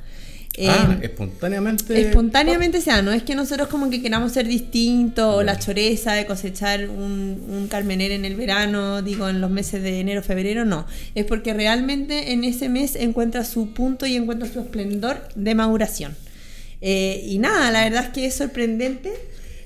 ah, Eh, espontáneamente. espontáneamente se da, no es que nosotros como que queramos ser distintos o la choreza de cosechar un, un carmener en el verano, digo en los meses de enero, febrero, no. Es porque realmente en ese mes encuentra su punto y encuentra su esplendor de maduración. Eh, y nada, la verdad es que es sorprendente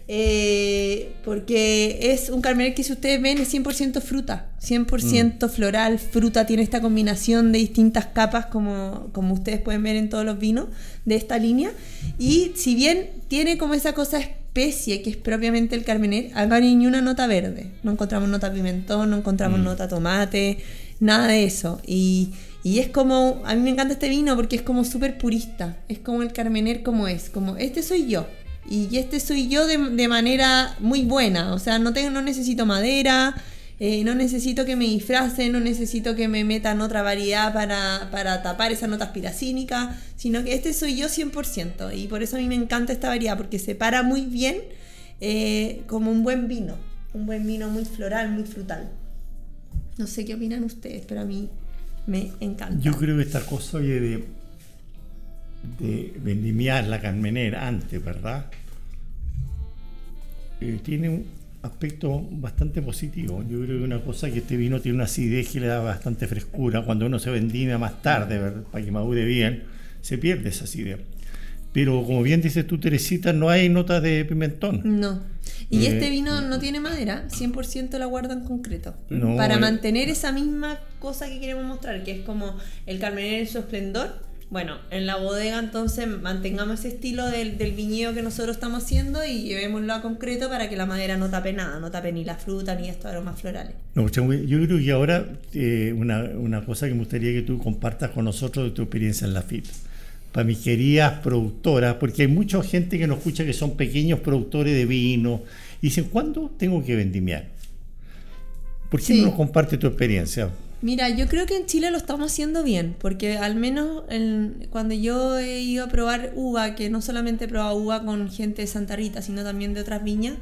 eh, porque es un carmener que si ustedes ven es 100% fruta, 100% floral, fruta, tiene esta combinación de distintas capas como, como ustedes pueden ver en todos los vinos de esta línea. Y si bien tiene como esa cosa especie que es propiamente el carmener, acá ni una nota verde, no encontramos nota pimentón, no encontramos nota tomate, nada de eso. Y, y es como, a mí me encanta este vino porque es como súper purista, es como el carmener como es, como este soy yo. Y este soy yo de, de manera muy buena, o sea, no, tengo, no necesito madera, eh, no necesito que me disfracen, no necesito que me metan otra variedad para, para tapar esa nota aspiracínica, sino que este soy yo 100%. Y por eso a mí me encanta esta variedad, porque se para muy bien eh, como un buen vino, un buen vino muy floral, muy frutal. No sé qué opinan ustedes, pero a mí me encanta. Yo creo que esta cosa oye, de, de vendimiar la carmenera antes, ¿verdad? Eh, tiene un aspecto bastante positivo. Yo creo que una cosa que este vino tiene una acidez que le da bastante frescura. Cuando uno se vendimia más tarde, ¿verdad? para que madure bien, se pierde esa acidez. Pero como bien dices tú, Teresita, no hay notas de pimentón. No. Y Eh, este vino no tiene madera, 100% la guarda en concreto. No, para eh. mantener esa misma cosa que queremos mostrar, que es como el carmener en su esplendor. Bueno, en la bodega entonces mantengamos ese estilo del, del viñedo que nosotros estamos haciendo y llevémoslo a concreto para que la madera no tape nada, no tape ni la fruta ni estos aromas florales. No, Changüe, yo creo que ahora eh, una, una cosa que me gustaría que tú compartas con nosotros de tu experiencia en la FIT. Para mis queridas productoras, porque hay mucha gente que nos escucha que son pequeños productores de vino y dicen, ¿cuándo tengo que vendimiar? ¿Por qué Sí. no nos comparte tu experiencia? Mira, yo creo que en Chile lo estamos haciendo bien, porque al menos en- cuando yo he ido a probar uva, que no solamente he probado uva con gente de Santa Rita, sino también de otras viñas,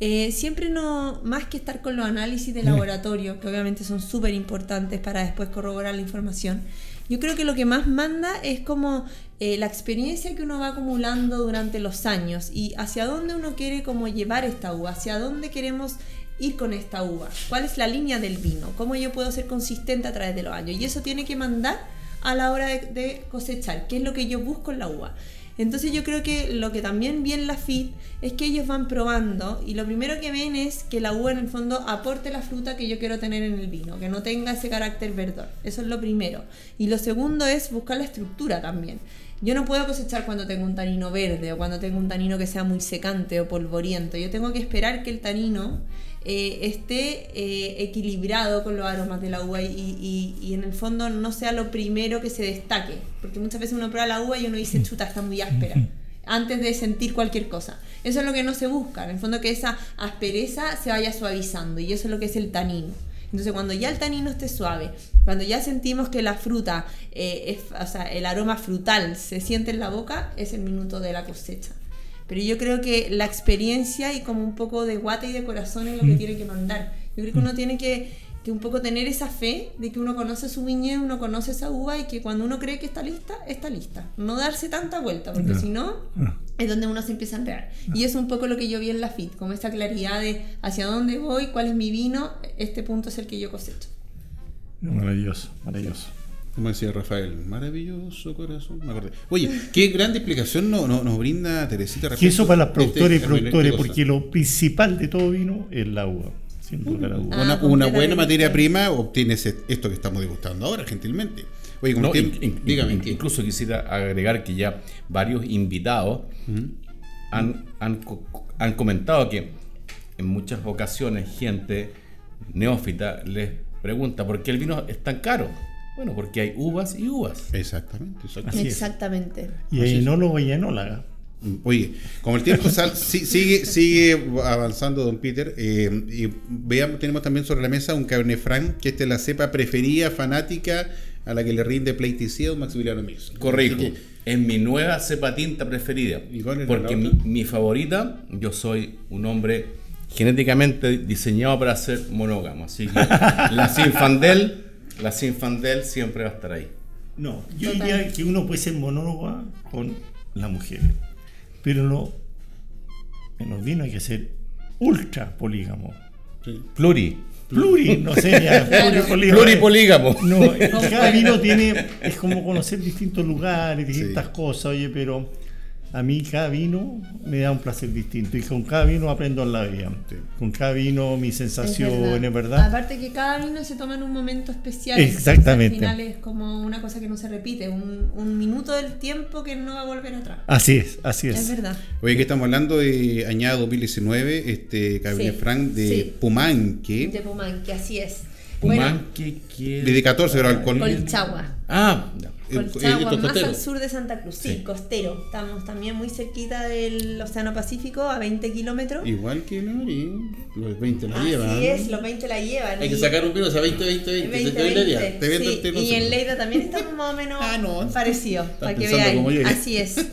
eh, siempre no, más que estar con los análisis de laboratorio, que obviamente son súper importantes para después corroborar la información, yo creo que lo que más manda es como eh, la experiencia que uno va acumulando durante los años y hacia dónde uno quiere como llevar esta uva, hacia dónde queremos ir con esta uva, cuál es la línea del vino, cómo yo puedo ser consistente a través de los años. Y eso tiene que mandar a la hora de, cosechar, qué es lo que yo busco en la uva. Entonces yo creo que lo que también vi en la FIT es que ellos van probando y lo primero que ven es que la uva en el fondo aporte la fruta que yo quiero tener en el vino, que no tenga ese carácter verdor. Eso es lo primero. Y lo segundo es buscar la estructura también. Yo no puedo cosechar cuando tengo un tanino verde o cuando tengo un tanino que sea muy secante o polvoriento. Yo tengo que esperar que el tanino eh, esté eh, equilibrado con los aromas de la uva y, y- y en el fondo no sea lo primero que se destaque. Porque muchas veces uno prueba la uva y uno dice, chuta, está muy áspera. Antes de sentir cualquier cosa. Eso es lo que no se busca. En el fondo que esa aspereza se vaya suavizando. Y eso es lo que es el tanino. Entonces cuando ya el tanino esté suave, cuando ya sentimos que la fruta, eh, es- o sea, el aroma frutal se siente en la boca, es el minuto de la cosecha. Pero yo creo que la experiencia y como un poco de guata y de corazón es lo que tiene que mandar. Yo creo que uno tiene que, que un poco tener esa fe de que uno conoce su viñedo, uno conoce esa uva y que cuando uno cree que está lista, está lista. No darse tanta vuelta, porque si no, es donde uno se empieza a enredar. Y es un poco lo que yo vi en la FIT, como esa claridad de hacia dónde voy, cuál es mi vino, este punto es el que yo cosecho. Maravilloso, maravilloso. Como decía Rafael, maravilloso corazón. Me acordé. Oye, qué grande explicación nos no, nos brinda Teresita. Que eso para las productoras y este productores, qué cosa. porque lo principal de todo vino es la uva, sin lugar a dudas. Ah, Una, buena materia prima obtienes esto que estamos degustando ahora, gentilmente. Oye, como No, tiempo- in- in- dígame, incluso quisiera agregar que ya varios invitados han, han han comentado que en muchas ocasiones gente neófita les pregunta por qué el vino es tan caro. Bueno, porque hay uvas y uvas. Exactamente. exactamente. Exactamente. Y hay enólogo y enóloga. Oye, como el tiempo sal- si- sigue, sigue avanzando, don Peter, eh, y veamos, tenemos también sobre la mesa un Cabernet Franc, que esta es la cepa preferida, fanática, a la que le rinde pleitesía don Maximiliano Mix. Correcto. Que, Es mi nueva cepa tinta preferida. ¿Y cuál es Porque la mi, mi favorita, yo soy un hombre genéticamente diseñado para ser monógamo. Así que la Sinfandel, la Sinfandel siempre va a estar ahí. No, yo Total. diría que uno puede ser monólogo con las mujeres, pero no, en los vinos hay que ser ultra polígamo. sí. Pluri. Pluri, no sé, ya, pluripolígamo. Pluripolígamo. No, cada vino tiene, es como conocer distintos lugares, distintas Sí. cosas, oye, pero a mí cada vino me da un placer distinto y con cada vino aprendo en la vida. Con cada vino mi Es sensación, es verdad. Aparte que cada vino se toma en un momento especial. Exactamente. Al final es como una cosa que no se repite, un, un minuto del tiempo que no va a volver atrás. Así es, así Es es. verdad. Oye, que estamos hablando de añada 2019, este Cabernet Sí, Franc de sí. Pumanque, De Pumanque, así es. Bueno, Pumanque quiere. de 14 grados alcohol. Colchagua. Ah, ya. Colchagua, más costero. al sur de Santa Cruz, sí, Sí. costero. Estamos también muy cerquita del Océano Pacífico, a 20 kilómetros. Igual que Nori, los 20 la Así llevan. es, los 20 la llevan. Hay que y- sacar un vino, o sea, 20, 20, 20. 20, te doy la idea. 20, Te vendo sí, el tiro y en. Leida también estamos más o menos Ah, no. parecidos, para que ya. Así es.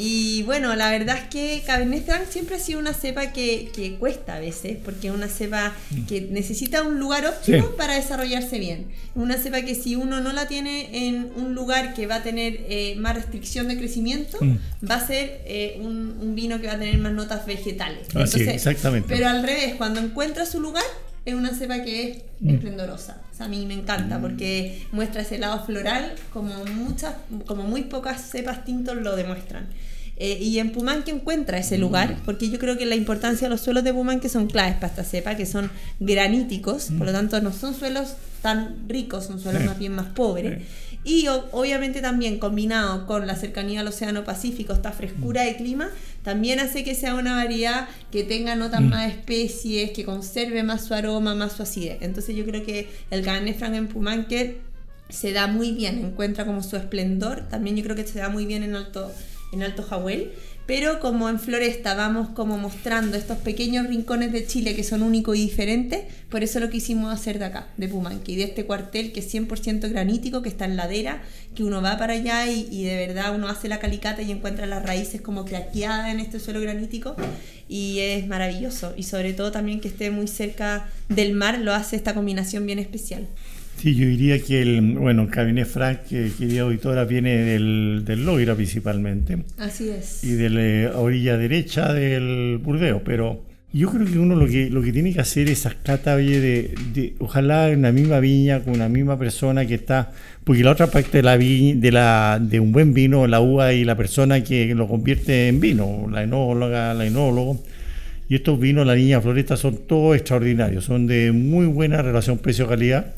Y bueno, la verdad es que Cabernet Franc siempre ha sido una cepa que, que cuesta a veces, porque es una cepa que necesita un lugar óptimo Sí. para desarrollarse bien. Una cepa que si uno no la tiene en un lugar que va a tener eh, más restricción de crecimiento, Mm. va a ser eh, un, un vino que va a tener más notas vegetales. Así es, exactamente. Pero al revés, cuando encuentra su lugar, es una cepa que es esplendorosa. O sea, a mí me encanta porque muestra ese lado floral como muchas, como muy pocas cepas tintos lo demuestran. Eh, y en Pumanque encuentra ese lugar, porque yo creo que la importancia de los suelos de Pumanque son claves para esta cepa, que son graníticos, por lo tanto no son suelos tan ricos, son suelos Sí. más bien más pobres. Y o- obviamente también combinado con la cercanía al Océano Pacífico, esta frescura de clima, también hace que sea una variedad que tenga notas más especies, que conserve más su aroma, más su acidez. Entonces yo creo que el Cabernet Franc en Pumanque se da muy bien, encuentra como su esplendor, también yo creo que se da muy bien en Alto, en Alto Jahuel, pero como en Floresta vamos como mostrando estos pequeños rincones de Chile que son únicos y diferentes, por eso lo quisimos hacer de acá, de Pumanque, y de este cuartel que es 100% granítico, que está en ladera, que uno va para allá y, y de verdad uno hace la calicata y encuentra las raíces como craqueadas en este suelo granítico, y es maravilloso, y sobre todo también que esté muy cerca del mar lo hace esta combinación bien especial. Sí, yo diría que el, bueno, el Cabernet Franc, que querida auditora, viene del, del Loira principalmente Así es. y de la orilla derecha del Burdeos, pero yo creo que uno lo que, lo que tiene que hacer es catas oye, de, de- ojalá en la misma viña, con una misma persona que está, porque la otra parte de la vi- de, la, de un buen vino, la uva y la persona que lo convierte en vino, la enóloga, la enólogo. Y estos vinos, la niña Floresta, son todos extraordinarios, son de muy buena relación precio-calidad.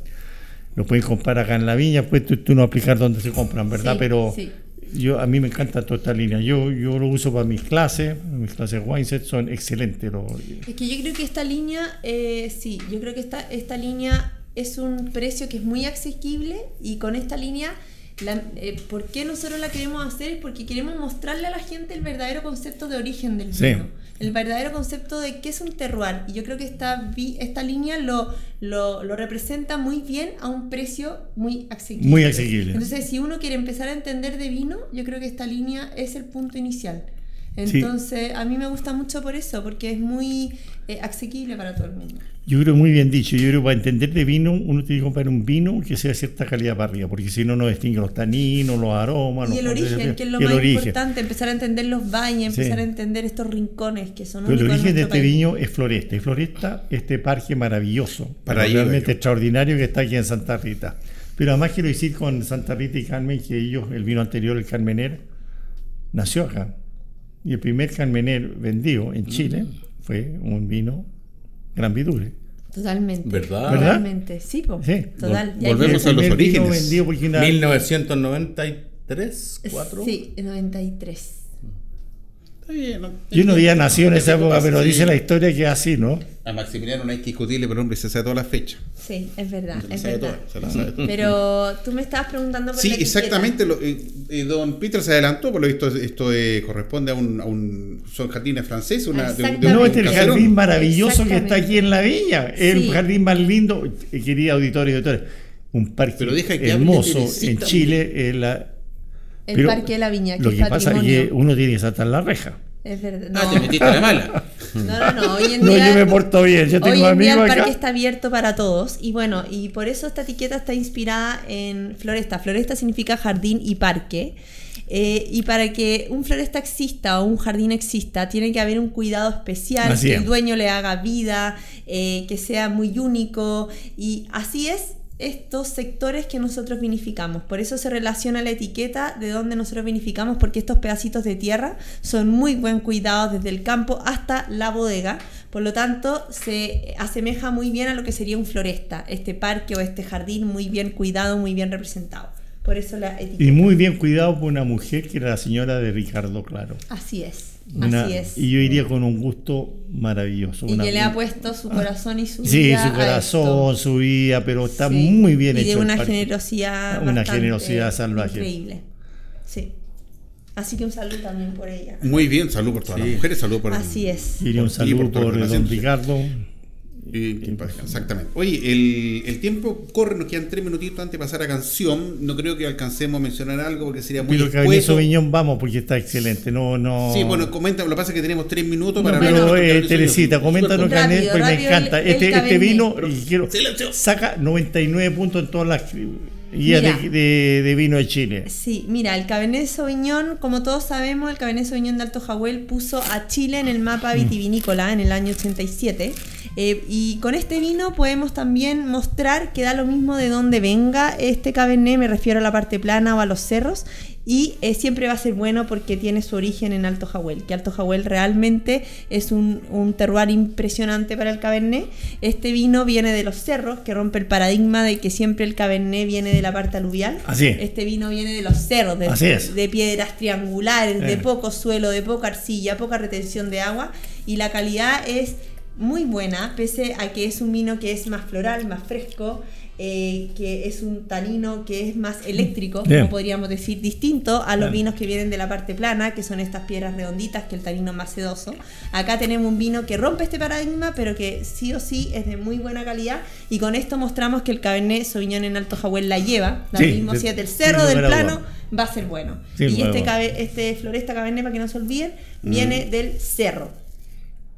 Lo pueden comprar acá en la viña, pues tú, tú no aplicar donde se compran, ¿verdad? Sí, Pero sí. yo a mí me encanta toda esta línea. Yo, yo lo uso para mis clases, mis clases Wineset son excelentes. lo- Es que yo creo que esta línea, eh, sí, yo creo que esta, esta línea es un precio que es muy asequible y con esta línea, la- eh, ¿por qué nosotros la queremos hacer? Es porque queremos mostrarle a la gente el verdadero concepto de origen del Sí. El verdadero concepto de qué es un terroir. Y yo creo que esta, vi- esta línea lo, lo, lo representa muy bien a un precio muy asequible. Muy asequible. Entonces, si uno quiere empezar a entender de vino, yo creo que esta línea es el punto inicial. Sí. Entonces, a mí me gusta mucho por eso, porque es muy eh, asequible para todo el mundo. Yo creo muy bien dicho. Yo creo que para entender de vino, uno tiene que comprar un vino que sea de cierta calidad para arriba, porque si no, no distingue los taninos, los aromas. y el origen, que es lo más origen. importante, empezar a entender los baños, Sí. empezar a entender estos rincones que son Pero el origen de este país. viño es Floresta. Y Floresta, este parque maravilloso, Para realmente extraordinario que está aquí en Santa Rita. Pero además quiero decir con Santa Rita y Carmen que ellos, el vino anterior, el Carmener, nació acá. Y el primer Carmener vendido en Chile Mm. fue un vino Gran Vidure. Totalmente. ¿Verdad? ¿Verdad? Totalmente, sí, po. Sí. Total. Vol- volvemos a los orígenes. vendido porque una- 1993, 4. Sí, en 93. Bien, ¿no? Yo no había nacido en esa época, pero dice la historia que es así, ¿no? A Maximiliano no hay que discutirle, pero hombre, se sabe todas las fechas. Sí, es verdad, Se es sabe verdad. se la sabe todas. Pero tú me estabas preguntando por Sí, la exactamente. Lo, eh, eh, don Peter se adelantó, por lo visto esto eh, corresponde a un, a un son jardines franceses, una, de, un- de un No, este es el caserón. jardín maravilloso que está aquí en la villa. El Sí. jardín más lindo, querida auditorio y auditores. Un parque Pero deja que hable hermoso en Chile. la- El pero Parque de la Viña, que Lo es que pasa es patrimonio. que uno tiene que saltar la reja. Es verdad. Ah, No, te metiste a la mala. no, no, no, Hoy en No, día, yo me porto bien. Yo hoy tengo en día el parque acá. está abierto para todos. Y bueno, y por eso esta etiqueta está inspirada en floresta. Floresta significa jardín y parque. Eh, y para que un floresta exista o un jardín exista, tiene que haber un cuidado especial, Así que es. el dueño le haga vida, eh, que sea muy único. Y así es estos sectores que nosotros vinificamos. Por eso se relaciona la etiqueta de donde nosotros vinificamos, porque estos pedacitos de tierra son muy buen cuidados desde el campo hasta la bodega. Por lo tanto, se asemeja muy bien a lo que sería un floresta, este parque o este jardín muy bien cuidado, muy bien representado. Por eso la etiqueta. Y muy bien cuidado por una mujer que era la señora de Ricardo Claro. Así es, Una- así es. Y yo iría con un gusto maravilloso. Y una- que le ha puesto su corazón y su Sí, vida su a corazón, su vida, pero está Sí, muy bien y hecho. de el una generosidad Una generosidad salvaje. increíble sí así que un saludo también por ella Muy bien, salud por todas Sí. las mujeres, salud por así es Iría un por saludo toda la por, don. Ricardo. Y- descanse, Exactamente. Oye, el, el tiempo corre, nos quedan tres minutitos antes de pasar a canción. No creo que alcancemos a mencionar algo porque sería muy Pero Cabernet. Sauvignon vamos porque está excelente. No, no. Sí, bueno, comenta, lo que pasa es que tenemos tres minutos No, para pero hablar de eh, Teresita, coméntanos Cabernet, pues me encanta. el- el este, este Cabernet. vino Pero- y quiero, saca 99 puntos en todas las guías Mira. de, de- de vino de Chile. Sí, mira, el Cabernet Sauvignon, como todos sabemos, el Cabernet Sauvignon de Alto Jahuel puso a Chile en el mapa vitivinícola en el año 87. Eh, y con este vino podemos también mostrar que da lo mismo de dónde venga este Cabernet, me refiero a la parte plana o a los cerros, y eh, siempre va a ser bueno porque tiene su origen en Alto Jahuel, que Alto Jahuel realmente es un, un terroir impresionante para el Cabernet. Este vino viene de los cerros, que rompe el paradigma de que siempre el Cabernet viene de la parte aluvial. Así es. Este vino viene de los cerros, de, Así es. de piedras triangulares, de Eh. poco suelo, de poca arcilla, poca retención de agua y la calidad es muy buena, pese a que es un vino que es más floral, más fresco, eh, que es un tanino que es más eléctrico, Bien. como podríamos decir, distinto a los vinos que vienen de la parte plana, que son estas piedras redonditas, que el tanino más sedoso. Acá tenemos un vino que rompe este paradigma, pero que sí o sí es de muy buena calidad y con esto mostramos que el Cabernet Sauvignon en Alto Jahuel la lleva, da Sí, mismo si es del cerro, del plano, duda. va a ser bueno. Y este, cabe- este Floresta Cabernet, para que no se olviden, viene del cerro.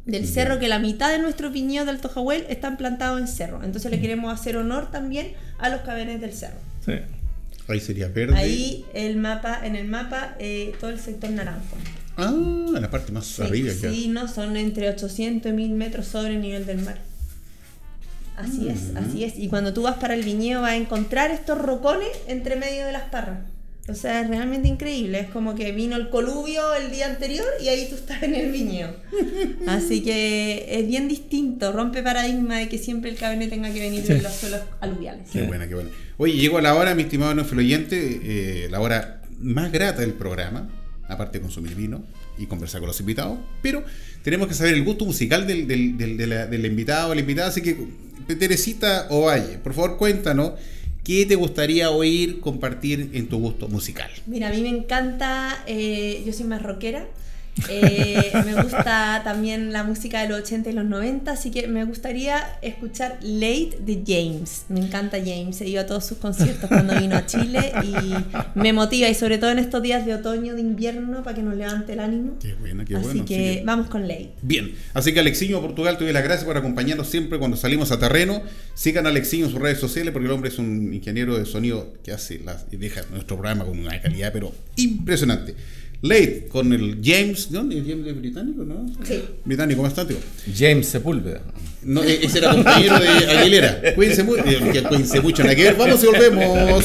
Del cerro que la mitad de nuestros viñedos de Alto Jahuel están plantados en cerro. Entonces le queremos hacer honor también a los Cabernets del cerro. Sí. Ahí sería verde. Ahí el mapa, en el mapa, eh, todo el sector naranjo. Ah, en la parte más Sí, arriba ya. sí, no, son entre 800 y 1000 metros sobre el nivel del mar. Así es, así es. Y cuando tú vas para el viñedo vas a encontrar estos rocones entre medio de las parras. O sea, es realmente increíble. Es como que vino el coluvio el día anterior y ahí tú estás en el viñedo. Así que es bien distinto, rompe paradigma de que siempre el cabernet tenga que venir de los suelos aluviales. Qué buena, qué buena. Oye, llegó la hora, mi estimado oyente, eh, la hora más grata del programa, aparte de consumir vino y conversar con los invitados, pero tenemos que saber el gusto musical del, del, del, de la- del invitado o la invitada, así que Teresita Ovalle, por favor cuéntanos qué te gustaría oír, compartir en tu gusto musical. Mira, a mí me encanta, eh, yo soy más rockera, eh, me gusta también la música de los 80 y los 90, así que me gustaría escuchar Late de James. Me encanta James, he ido a todos sus conciertos cuando vino a Chile y me motiva, y sobre todo en estos días de otoño, de invierno, para que nos levante el ánimo. Qué buena, qué así bueno. que así que- vamos con Late. Bien, así que Alexiño Portugal, te doy las gracias por acompañarnos siempre cuando salimos a terreno. Sigan a Alexiño en sus redes sociales porque el hombre es un ingeniero de sonido que hace las, y deja nuestro programa con una calidad pero impresionante. Late con el James, ¿de dónde? ¿James es británico, no? Sí. Británico, ¿cómo está, tío? James Sepúlveda. No, e- ese era compañero de Aguilera. Cuídense, mu- eh, cuídense mucho, nada que ver. Vamos y volvemos.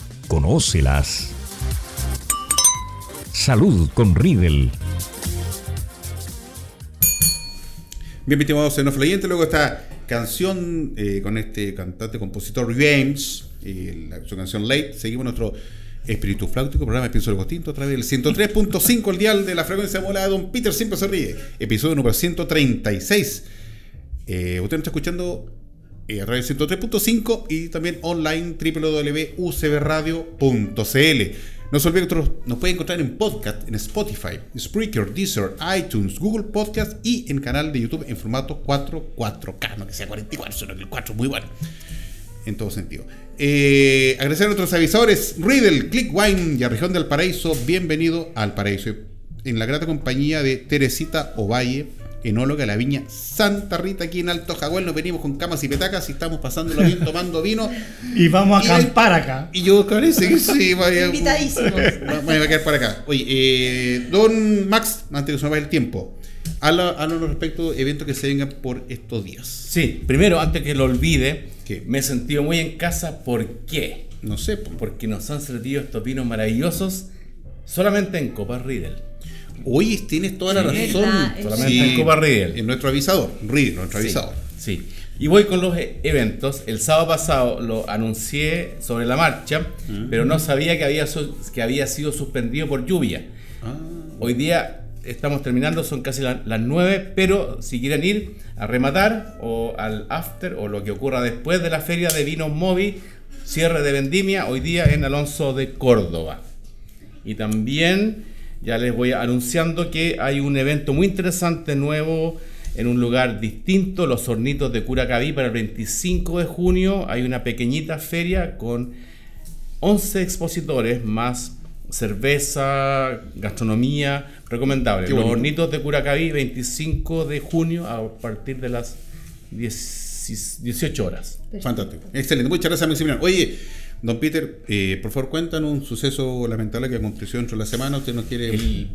Conócelas. Salud con Riedel. Bien, mis estimados xenofluyentes, luego esta canción eh, con este cantante, compositor James, su canción Late, seguimos nuestro espíritu flautico, programa de Pienso el Gostinto, a través del 103.5, el dial de la frecuencia modulada, Don Peter siempre se ríe, episodio número 136. Eh, usted nos está escuchando eh, del 103.5 y también online www.ucbradio.cl. No se olvide que nos puede encontrar en podcast, en Spotify, Spreaker, Deezer, iTunes, Google Podcast y en canal de YouTube en formato 4-4K, no que sea 44, sino que el 4 es muy bueno. En todo sentido. Eh, agradecer a nuestros avisores, Riddle, Clickwine y a Región del Paraíso. Bienvenido al Paraíso. En la grata compañía de Teresita Ovalle, enóloga de la viña Santa Rita, aquí en Alto Jaguar. Nos venimos con camas y petacas y estamos pasándolo bien tomando vino. Y vamos a Y- acampar acá. Y yo parece que sí, vaya. Invitadísimos. Va- Voy a quedar para acá. Oye, eh, don Max, antes de que se nos vaya el tiempo, habla- háblanos respecto a eventos que se vengan por estos días. Sí, primero, antes que lo olvide, ¿Qué? me he sentido muy en casa. ¿Por qué? No sé, po. Porque nos han servido estos vinos maravillosos solamente en Copa Riedel. Oye, tienes toda la Sí, razón. verdad, Solamente en Copa Riedel. En nuestro avisador, Riedel, nuestro Sí, avisador. Sí. Y voy con los e- eventos. El sábado pasado lo anuncié sobre la marcha, pero no sabía que había, que había sido suspendido por lluvia. Ah, Hoy día estamos terminando, son casi la- las 9, pero si quieren ir a rematar o al after o lo que ocurra después de la feria de vinos Movi, cierre de vendimia, hoy día en Alonso de Córdoba. Y también ya les voy anunciando que hay un evento muy interesante nuevo en un lugar distinto, los hornitos de Curacaví para el 25 de junio. Hay una pequeñita feria con 11 expositores más cerveza, gastronomía recomendable. Qué Los bonito. hornitos de Curacaví 25 de junio a partir de las 10 18 horas. fantástico. Excelente. Muchas gracias, Maximiliano. Oye, don Peter, eh, por favor, cuéntanos un suceso lamentable que aconteció dentro de la semana. Usted nos quiere. El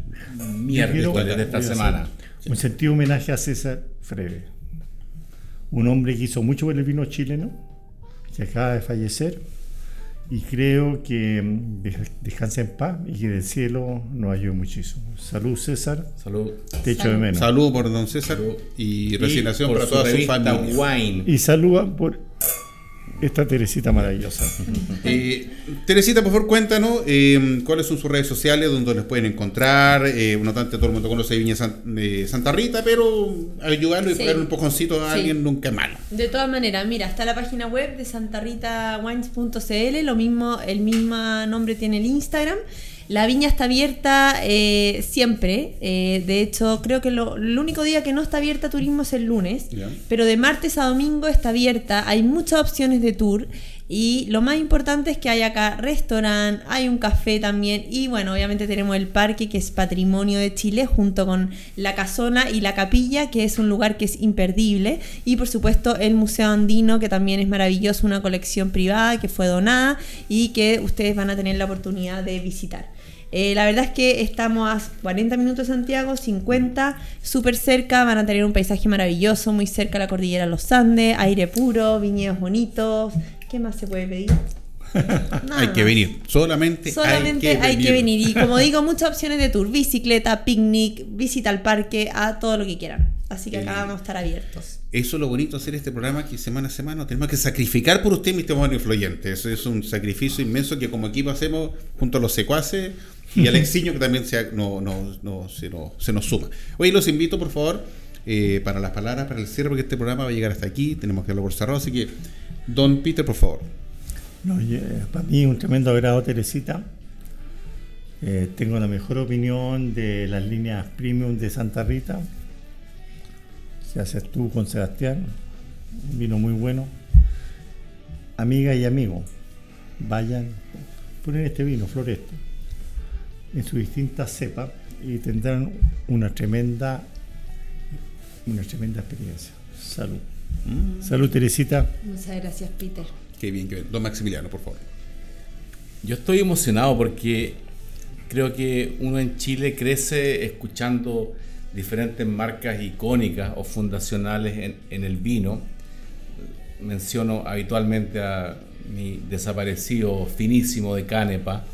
miércoles de esta semana. hacer Un sentido homenaje a César Freve, un hombre que hizo mucho por el vino chileno, que acaba de fallecer, y creo que mm, descansa en paz y que del cielo nos ayude muchísimo. Salud César, Salud. te echo de menos. Saludos por don César y resignación Y por para toda su familia. Wine. Y saluda por esta Teresita maravillosa. Eh, Teresita, por favor, cuéntanos eh, cuáles son sus redes sociales, donde les pueden encontrar. Eh, no tanto todo el mundo conoce Viña San- eh, Santa Rita, pero ayudarlo y Sí. poner un pojoncito a Sí. alguien nunca es malo. De todas maneras, mira, está la página web de santarritawines.cl, lo mismo, el mismo nombre tiene el Instagram. La viña está abierta eh, siempre. eh, de hecho, creo que lo, el único día que no está abierta turismo es el lunes. Pero de martes a domingo está abierta. Hay muchas opciones de tour. Y lo más importante es que hay acá restaurante, hay un café también. Y bueno, obviamente tenemos el parque que es patrimonio de Chile, junto con la casona y la capilla, que es un lugar que es imperdible. Y por supuesto el Museo Andino, que también es maravilloso, una colección privada que fue donada y que ustedes van a tener la oportunidad de visitar. Eh, la verdad es que estamos a 40 minutos de Santiago, 50, súper cerca, van a tener un paisaje maravilloso, muy cerca a la cordillera de los Andes, aire puro, viñedos bonitos. ¿Qué más se puede pedir? Nada hay que venir. Solamente, Solamente hay que, venir. Y como digo, muchas opciones de tour: bicicleta, picnic, visita al parque, a todo lo que quieran. Así que acá lindo. vamos a estar abiertos. Eso es lo bonito de hacer este programa que semana a semana tenemos que sacrificar por usted, mi estimado influyente. Eso es un sacrificio inmenso que como equipo hacemos junto a los secuaces y al exiño que también se, no, no- no- se, nos, se nos suma. Hoy los invito, por favor, eh, para las palabras, para el cierre, porque este programa va a llegar hasta aquí, tenemos que darlo por cerrado. Así que, don Peter, por favor. No, para mí un tremendo agrado, Teresita. Eh, tengo la mejor opinión de las líneas premium de Santa Rita. Se haces tú con Sebastián. Un vino muy bueno. Amiga y amigo, vayan, ponen este vino, Floresto, en sus distintas cepas y tendrán una tremenda, una tremenda experiencia. Salud. Salud, Teresita. Muchas gracias, Peter. Qué bien, qué bien. Don Maximiliano, por favor. Yo estoy emocionado porque creo que uno en Chile crece escuchando diferentes marcas icónicas o fundacionales en, en el vino. Menciono habitualmente a mi desaparecido finísimo de Canepa,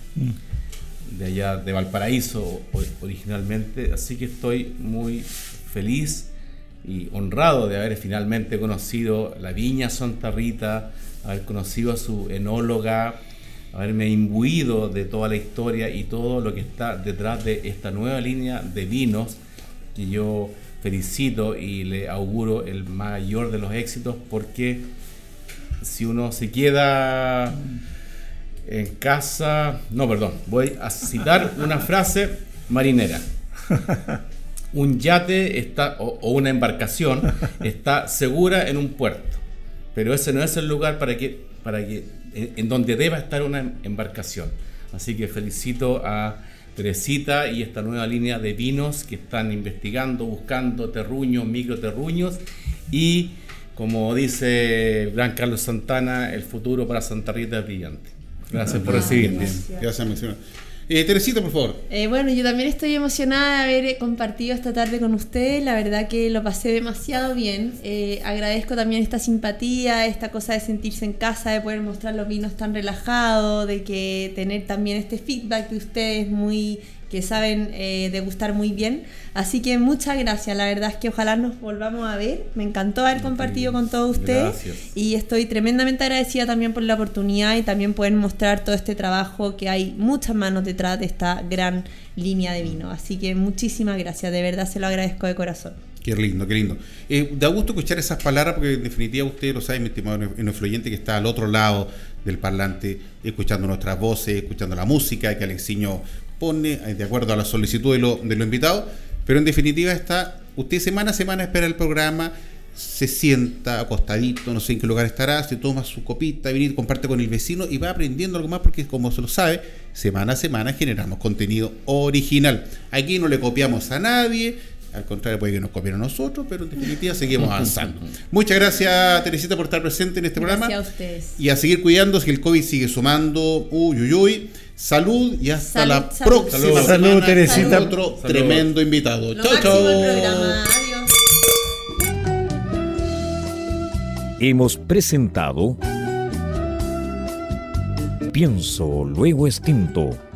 de allá de Valparaíso originalmente. Así que estoy muy feliz y honrado de haber finalmente conocido la viña Santa Rita, haber conocido a su enóloga, haberme imbuido de toda la historia y todo lo que está detrás de esta nueva línea de vinos que yo felicito y le auguro el mayor de los éxitos porque si uno se queda en casa, no, perdón, voy a citar una frase marinera. Un yate está o, o una embarcación está segura en un puerto, pero ese no es el lugar para que para que en, en donde deba estar una em- embarcación. Así que felicito a Teresita y esta nueva línea de vinos que están investigando, buscando terruños, microterruños y como dice Gran Carlos Santana, el futuro para Santa Rita es brillante. Gracias por recibirme. gracias. Gracias, Maximiliano. Eh, Teresita, por favor. Eh, bueno, yo también estoy emocionada de haber eh, compartido esta tarde con ustedes. La verdad que lo pasé demasiado bien. Eh, agradezco también esta simpatía, esta cosa de sentirse en casa, de poder mostrar los vinos tan relajados, de que tener también este feedback de ustedes muy que saben eh, degustar muy bien. Así que muchas gracias. La verdad es que ojalá nos volvamos a ver. Me encantó haber compartido con todos ustedes. Gracias. Y estoy tremendamente agradecida también por la oportunidad y también pueden mostrar todo este trabajo que hay muchas manos detrás de esta gran línea de vino. Así que muchísimas gracias, de verdad se lo agradezco de corazón. Qué lindo, qué lindo. Eh, da gusto escuchar esas palabras porque en definitiva usted lo sabe, mi estimado influyente, que está al otro lado del parlante, escuchando nuestras voces, escuchando la música que Alexiño pone eh, de acuerdo a la solicitud de lo, de lo invitado. Pero en definitiva está, usted semana a semana espera el programa, se sienta acostadito, no sé en qué lugar estará, se toma su copita, viene, comparte con el vecino y va aprendiendo algo más porque como se lo sabe, semana a semana generamos contenido original. Aquí no le copiamos a nadie, al contrario puede que nos copien a nosotros, pero en definitiva seguimos avanzando. Muchas gracias Teresita por estar presente en este programa. Gracias a ustedes. Y a seguir cuidándose que el COVID sigue sumando. Uy, uy, uy. Salud y hasta Salud, la salud. próxima Salud. semana Salud, Teresita. con otro Salud. tremendo invitado. Lo Chao. Hemos presentado Pienso, luego extinto.